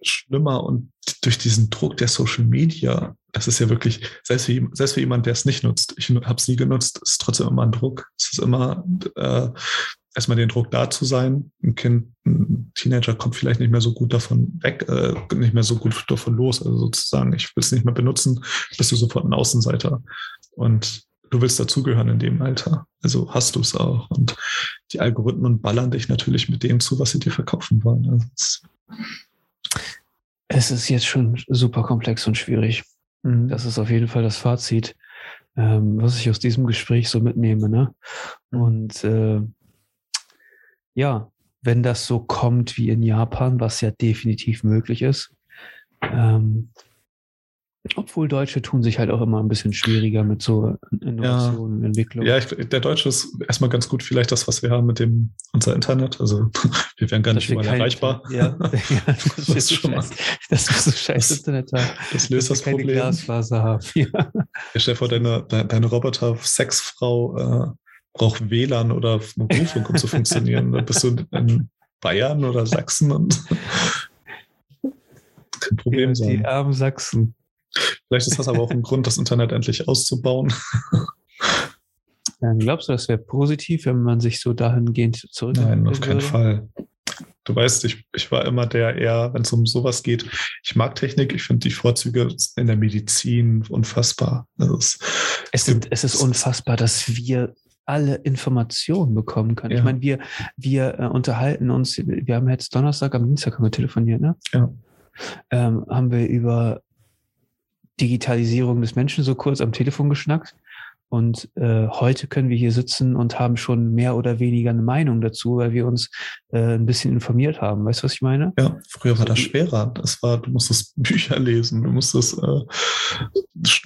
schlimmer und durch diesen Druck der Social Media, das ist ja wirklich, selbst für, selbst für jemand, der es nicht nutzt, ich habe es nie genutzt, ist trotzdem immer ein Druck. Es ist immer äh, erstmal den Druck da zu sein. Ein Kind, ein Teenager kommt vielleicht nicht mehr so gut davon weg, äh, nicht mehr so gut davon los. Also sozusagen, ich will es nicht mehr benutzen, bist du sofort ein Außenseiter. Und du willst dazugehören in dem Alter. Also hast du es auch. Und die Algorithmen ballern dich natürlich mit dem zu, was sie dir verkaufen wollen. Also es ist jetzt schon super komplex und schwierig. Mhm. Das ist auf jeden Fall das Fazit, ähm, was ich aus diesem Gespräch so mitnehme. Ne? Mhm. Und äh, ja, wenn das so kommt wie in Japan, was ja definitiv möglich ist, ähm, obwohl Deutsche tun sich halt auch immer ein bisschen schwieriger mit so Innovationen, ja. Entwicklung. Ja, ich, der Deutsche ist erstmal ganz gut, vielleicht das, was wir haben mit dem unser Internet. Also wir wären gar das nicht mal erreichbar. Ja, ja das, ist schon mal. Dass wir so scheiß Internet haben. Das löst das Problem. Glasfaser haben. Ja. Ich stell vor, deine, deine Roboter-Sexfrau äh, braucht WLAN oder Mobilfunk, um zu funktionieren. Dann bist du in Bayern oder Sachsen und kein Problem sein. Die armen Sachsen. Vielleicht ist das aber auch ein Grund, das Internet endlich auszubauen. Dann glaubst du, das wäre positiv, wenn man sich so dahingehend zurück? Nein, auf keinen würde? Fall. Du weißt, ich, ich war immer der eher, wenn es um sowas geht, ich mag Technik, ich finde die Vorzüge in der Medizin unfassbar. Also es, es, sind, es ist unfassbar, dass wir alle Informationen bekommen können. Ja. Ich meine, wir, wir äh, unterhalten uns, wir haben jetzt Donnerstag, am Dienstag haben wir telefoniert, ne? Ja. Ähm, haben wir über Digitalisierung des Menschen so kurz am Telefon geschnackt. Und äh, heute können wir hier sitzen und haben schon mehr oder weniger eine Meinung dazu, weil wir uns äh, ein bisschen informiert haben. Weißt du, was ich meine? Ja, früher war das schwerer. Das war, du musstest Bücher lesen, du musstest äh,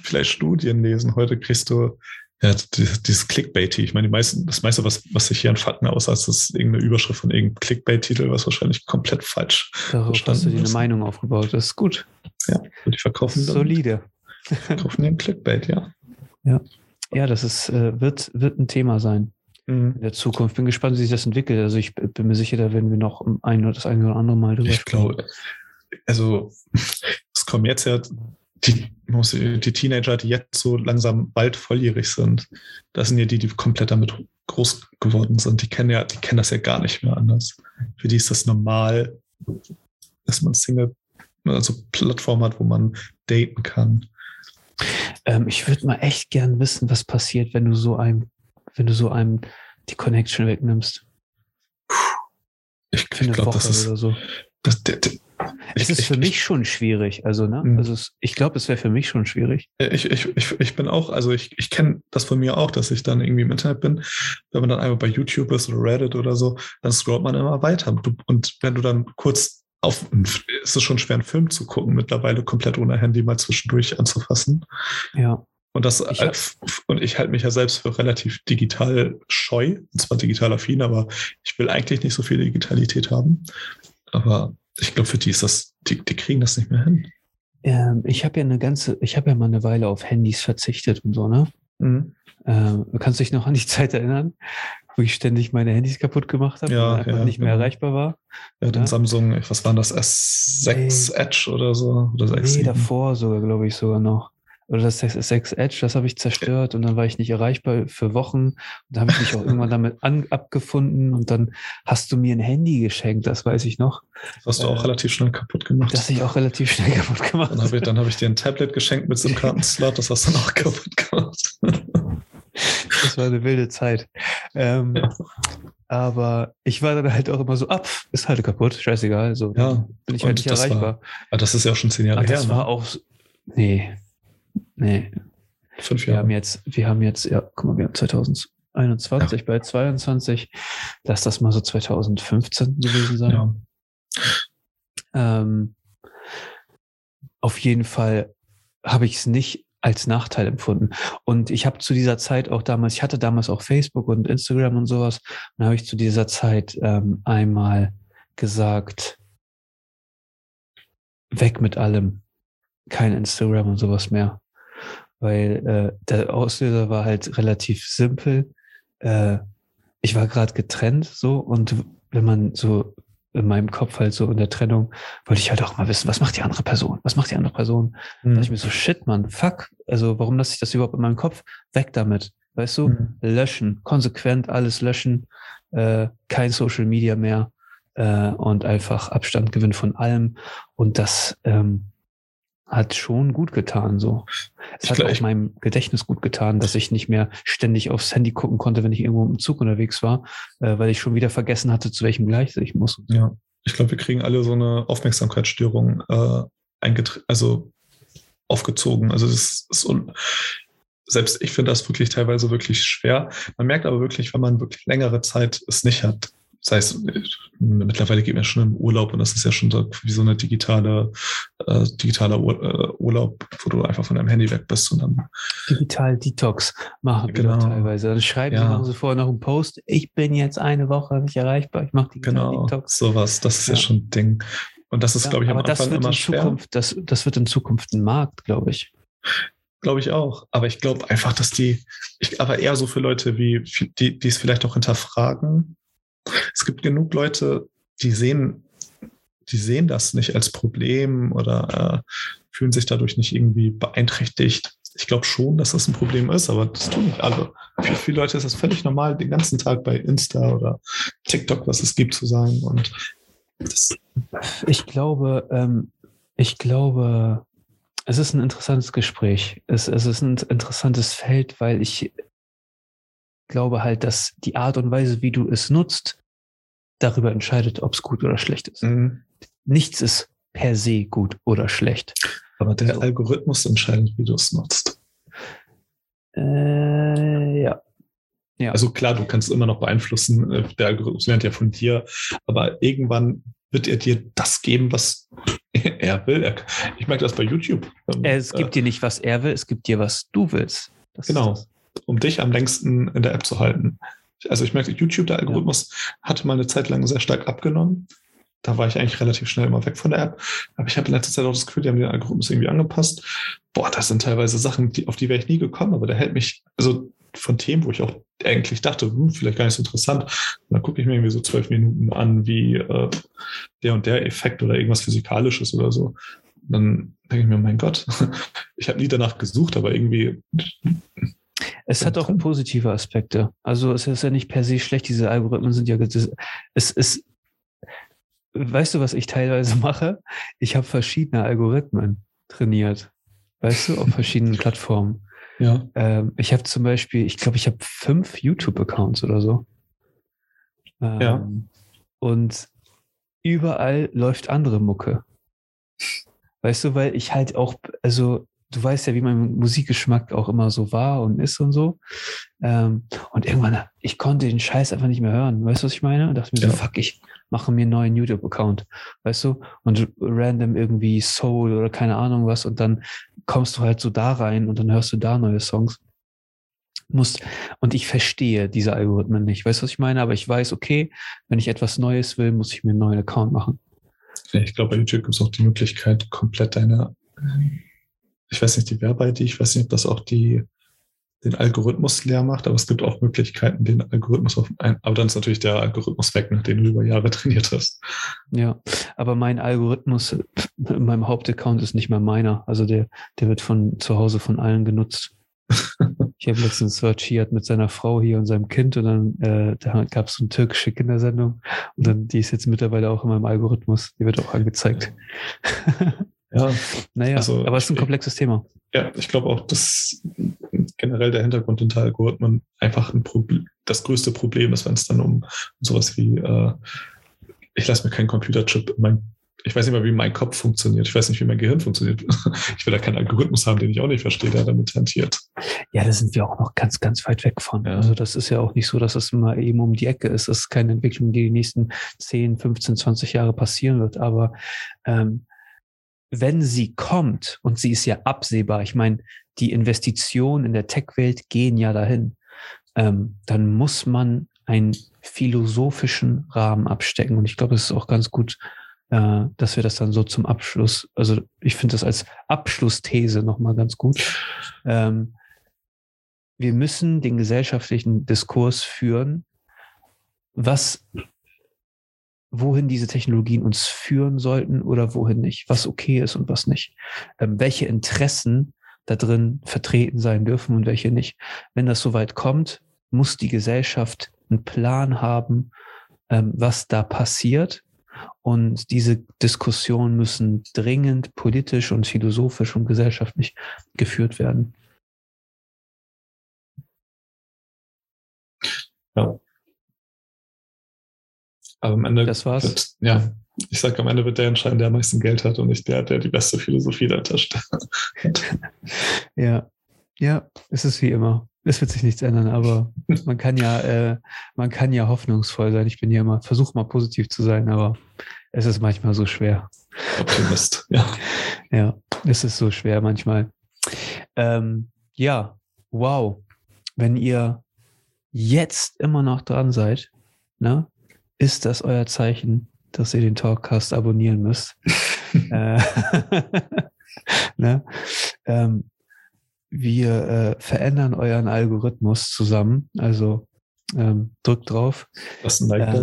vielleicht Studien lesen. Heute kriegst du ja, dieses Clickbait, ich meine, die meisten, das meiste, was, was sich hier an Fakten aussagt, ist irgendeine Überschrift von irgendeinem Clickbait-Titel, was wahrscheinlich komplett falsch Darauf hast du dir eine Meinung aufgebaut. Das ist gut. Ja, und die verkaufen dann, Solide. Verkaufen den Clickbait, ja. Ja. Ja, das ist, äh, wird, wird ein Thema sein mhm. in der Zukunft. Bin gespannt, wie sich das entwickelt. Also ich bin mir sicher, da werden wir noch ein oder das eine oder andere Mal drüber Ich glaube, also es kommen jetzt ja die, die Teenager, die jetzt so langsam bald volljährig sind, das sind ja die, die komplett damit groß geworden sind. Die kennen ja, die kennen das ja gar nicht mehr anders. Für die ist das normal, dass man Single, also Plattform hat, wo man daten kann. Ähm, ich würde mal echt gern wissen, was passiert, wenn du so einem, wenn du so einem die Connection wegnimmst. Ich, ich glaube, das ist, so. das, der, der, es ist ich, für mich schon schwierig. Also, ne? Also es, ich glaube, es wäre für mich schon schwierig. Ich, ich, ich, ich bin auch, also ich, ich kenne das von mir auch, dass ich dann irgendwie im Internet bin. Wenn man dann einmal bei YouTube ist oder Reddit oder so, dann scrollt man immer weiter. Und wenn du dann kurz auf, ist es schon schwer, einen Film zu gucken, mittlerweile komplett ohne Handy mal zwischendurch anzufassen. Ja. Und das ich und ich halte mich ja selbst für relativ digital scheu, und zwar digital affin, aber ich will eigentlich nicht so viel Digitalität haben. Aber ich glaube, für die ist das, die, die kriegen das nicht mehr hin. Ähm, ich habe ja eine ganze, ich habe ja mal eine Weile auf Handys verzichtet und so, ne? Mhm. Ähm, kannst du dich noch an die Zeit erinnern, wo ich ständig meine Handys kaputt gemacht habe ja, und einfach ja, nicht mehr genau. erreichbar war? Ja, den ja? Samsung, was war das, S6 nee. Edge oder so? Oder nee, davor sogar, glaube ich, sogar noch. Oder das 6 Edge, das habe ich zerstört und dann war ich nicht erreichbar für Wochen. Und da habe ich mich auch irgendwann damit an, abgefunden und dann hast du mir ein Handy geschenkt, das weiß ich noch. Das hast du auch äh, relativ schnell kaputt gemacht. Das ich auch relativ schnell kaputt gemacht. Dann habe ich, hab ich dir ein Tablet geschenkt mit so einem Kartenslot, das hast du dann auch kaputt gemacht. Das war eine wilde Zeit. Ähm, ja. Aber ich war dann halt auch immer so, ab, ist halt kaputt, scheißegal. So, ja, bin ich halt nicht erreichbar. War, aber das ist ja auch schon zehn Jahre aber her. Das war ne? auch, nee, nee. Fünf Jahre. Wir haben jetzt, wir haben jetzt, ja, guck mal, wir haben 2021 ja. bei 22, lass das mal so 2015 gewesen sein. Ja. Ähm, auf jeden Fall habe ich es nicht als Nachteil empfunden. Und ich habe zu dieser Zeit auch damals, ich hatte damals auch Facebook und Instagram und sowas, und habe ich zu dieser Zeit ähm, einmal gesagt, weg mit allem, kein Instagram und sowas mehr. Weil äh, der Auslöser war halt relativ simpel. Äh, ich war gerade getrennt so und wenn man so in meinem Kopf halt so in der Trennung, wollte ich halt auch mal wissen, was macht die andere Person? Was macht die andere Person? Mhm. Da dachte ich mir so, shit, man, fuck. Also warum lasse ich das überhaupt in meinem Kopf? Weg damit. Weißt du? Mhm. Löschen. Konsequent alles löschen. Äh, kein Social Media mehr. Äh, und einfach Abstand gewinnen von allem. Und das ähm, hat schon gut getan, so. Es ich hat auch meinem Gedächtnis gut getan, dass ich nicht mehr ständig aufs Handy gucken konnte, wenn ich irgendwo im Zug unterwegs war, äh, weil ich schon wieder vergessen hatte, zu welchem Gleis ich muss. Ja, ich glaube, wir kriegen alle so eine Aufmerksamkeitsstörung äh, also aufgezogen. Also das ist selbst ich finde das wirklich teilweise wirklich schwer. Man merkt aber wirklich, wenn man wirklich längere Zeit es nicht hat, das heißt, mittlerweile geht man schon im Urlaub und das ist ja schon so wie so eine digitale, äh, digitaler Ur äh, Urlaub, wo du einfach von deinem Handy weg bist und dann. Digital Detox machen genau. wir teilweise. Dann schreiben ja. sie vorher noch einen Post, ich bin jetzt eine Woche nicht erreichbar, ich mache Digital genau, Detox. Sowas, das ist ja, ja schon ein Ding. Und das ist, ja, glaube ich, am aber Anfang das wird immer in schwer. Zukunft, das, das wird in Zukunft ein Markt, glaube ich. Glaube ich auch. Aber ich glaube einfach, dass die, ich, aber eher so für Leute wie, die, die es vielleicht auch hinterfragen, es gibt genug Leute, die sehen, die sehen das nicht als Problem oder äh, fühlen sich dadurch nicht irgendwie beeinträchtigt. Ich glaube schon, dass das ein Problem ist, aber das tun nicht alle. Für viele Leute ist das völlig normal, den ganzen Tag bei Insta oder TikTok, was es gibt, zu sein. Und ich glaube, ähm, ich glaube, es ist ein interessantes Gespräch. Es, es ist ein interessantes Feld, weil ich glaube halt, dass die Art und Weise, wie du es nutzt, darüber entscheidet, ob es gut oder schlecht ist. Mhm. Nichts ist per se gut oder schlecht. Aber der so. Algorithmus entscheidet, wie du es nutzt. Äh, ja. ja. Also klar, du kannst immer noch beeinflussen. Äh, der Algorithmus lernt ja von dir, aber irgendwann wird er dir das geben, was er will. Ich merke das bei YouTube. Es gibt äh, dir nicht, was er will, es gibt dir, was du willst. Das genau um dich am längsten in der App zu halten. Also ich merke, YouTube, der Algorithmus, ja. hatte mal eine Zeit lang sehr stark abgenommen. Da war ich eigentlich relativ schnell immer weg von der App. Aber ich habe in letzter Zeit auch das Gefühl, die haben den Algorithmus irgendwie angepasst. Boah, das sind teilweise Sachen, die, auf die wäre ich nie gekommen, aber der hält mich, also von Themen, wo ich auch eigentlich dachte, hm, vielleicht gar nicht so interessant. Und dann gucke ich mir irgendwie so zwölf Minuten an, wie äh, der und der Effekt oder irgendwas Physikalisches oder so. Und dann denke ich mir, mein Gott, ich habe nie danach gesucht, aber irgendwie es hat auch positive Aspekte. Also es ist ja nicht per se schlecht, diese Algorithmen sind ja, es ist, weißt du, was ich teilweise mache? Ich habe verschiedene Algorithmen trainiert. Weißt du, auf verschiedenen Plattformen. Ja. Ähm, ich habe zum Beispiel, ich glaube, ich habe fünf YouTube-Accounts oder so. Ähm, ja. Und überall läuft andere Mucke. Weißt du, weil ich halt auch, also du weißt ja, wie mein Musikgeschmack auch immer so war und ist und so. Ähm, und irgendwann, ich konnte den Scheiß einfach nicht mehr hören. Weißt du, was ich meine? Und dachte mir ja. so, fuck, ich mache mir einen neuen YouTube-Account. Weißt du? Und random irgendwie Soul oder keine Ahnung was. Und dann kommst du halt so da rein und dann hörst du da neue Songs. Musst, und ich verstehe diese Algorithmen nicht. Weißt du, was ich meine? Aber ich weiß, okay, wenn ich etwas Neues will, muss ich mir einen neuen Account machen. Ich glaube, bei YouTube gibt es auch die Möglichkeit, komplett deine ich weiß nicht, die Werbe-ID, ich weiß nicht, ob das auch die, den Algorithmus leer macht, aber es gibt auch Möglichkeiten, den Algorithmus auf ein, aber dann ist natürlich der Algorithmus weg, nachdem du über Jahre trainiert hast. Ja, aber mein Algorithmus in meinem Hauptaccount ist nicht mehr meiner. Also der, der wird von zu Hause von allen genutzt. ich habe letztens searchiert mit seiner Frau hier und seinem Kind und dann äh, da gab es so eine türkische Kindersendung und dann die ist jetzt mittlerweile auch in meinem Algorithmus. Die wird auch angezeigt. Ja, naja, also, aber es ist ein komplexes Thema. Ja, ich glaube auch, dass generell der Hintergrund hinter Algorithmen einfach ein Problem, das größte Problem ist, wenn es dann um, um sowas wie, äh, ich lasse mir keinen Computerchip in mein, ich weiß nicht mal, wie mein Kopf funktioniert. Ich weiß nicht, wie mein Gehirn funktioniert. Ich will da keinen Algorithmus haben, den ich auch nicht verstehe, der damit hantiert. Ja, da sind wir auch noch ganz, ganz weit weg von. Ja. Also das ist ja auch nicht so, dass es mal eben um die Ecke ist. Das ist keine Entwicklung, die die nächsten 10, 15, 20 Jahre passieren wird. Aber ähm, wenn sie kommt, und sie ist ja absehbar, ich meine, die Investitionen in der Tech-Welt gehen ja dahin, ähm, dann muss man einen philosophischen Rahmen abstecken. Und ich glaube, es ist auch ganz gut, äh, dass wir das dann so zum Abschluss, also ich finde das als Abschlussthese nochmal ganz gut. Ähm, wir müssen den gesellschaftlichen Diskurs führen, was wohin diese Technologien uns führen sollten oder wohin nicht, was okay ist und was nicht, ähm, welche Interessen da drin vertreten sein dürfen und welche nicht. Wenn das soweit kommt, muss die Gesellschaft einen Plan haben, ähm, was da passiert. Und diese Diskussionen müssen dringend politisch und philosophisch und gesellschaftlich geführt werden. Ja, aber am Ende. Das war's. Wird, ja, ich sage, am Ende wird der entscheiden, der am meisten Geld hat und nicht der, der die beste Philosophie dahinter steht. ja, ja, es ist wie immer. Es wird sich nichts ändern, aber man kann ja, äh, man kann ja hoffnungsvoll sein. Ich bin ja immer, versuche mal positiv zu sein, aber es ist manchmal so schwer. Optimist, ja. Ja, es ist so schwer manchmal. Ähm, ja, wow. Wenn ihr jetzt immer noch dran seid, ne, ist das euer Zeichen, dass ihr den Talkcast abonnieren müsst. äh, ne? ähm, wir äh, verändern euren Algorithmus zusammen. Also ähm, drückt drauf. Was ein Like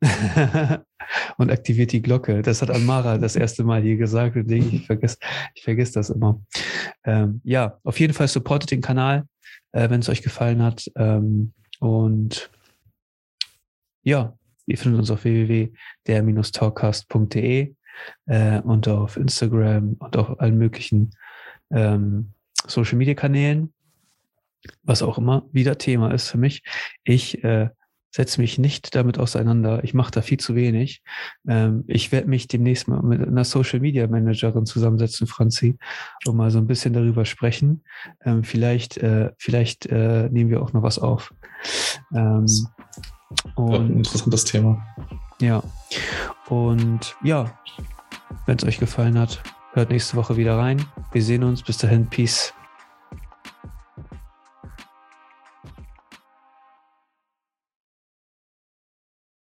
äh, und aktiviert die Glocke. Das hat Amara das erste Mal hier gesagt und ich vergesse ich vergess das immer. Ähm, ja, auf jeden Fall supportet den Kanal, äh, wenn es euch gefallen hat. Ähm, und ja, Ihr findet uns auf www.der-talkcast.de äh, und auf Instagram und auf allen möglichen ähm, Social Media Kanälen, was auch immer wieder Thema ist für mich. Ich äh, setze mich nicht damit auseinander. Ich mache da viel zu wenig. Ähm, ich werde mich demnächst mal mit einer Social Media Managerin zusammensetzen, Franzi, und mal so ein bisschen darüber sprechen. Ähm, vielleicht, äh, vielleicht äh, nehmen wir auch noch was auf. Ähm, und, ein interessantes Thema. Ja. Und ja, wenn es euch gefallen hat, hört nächste Woche wieder rein. Wir sehen uns. Bis dahin. Peace.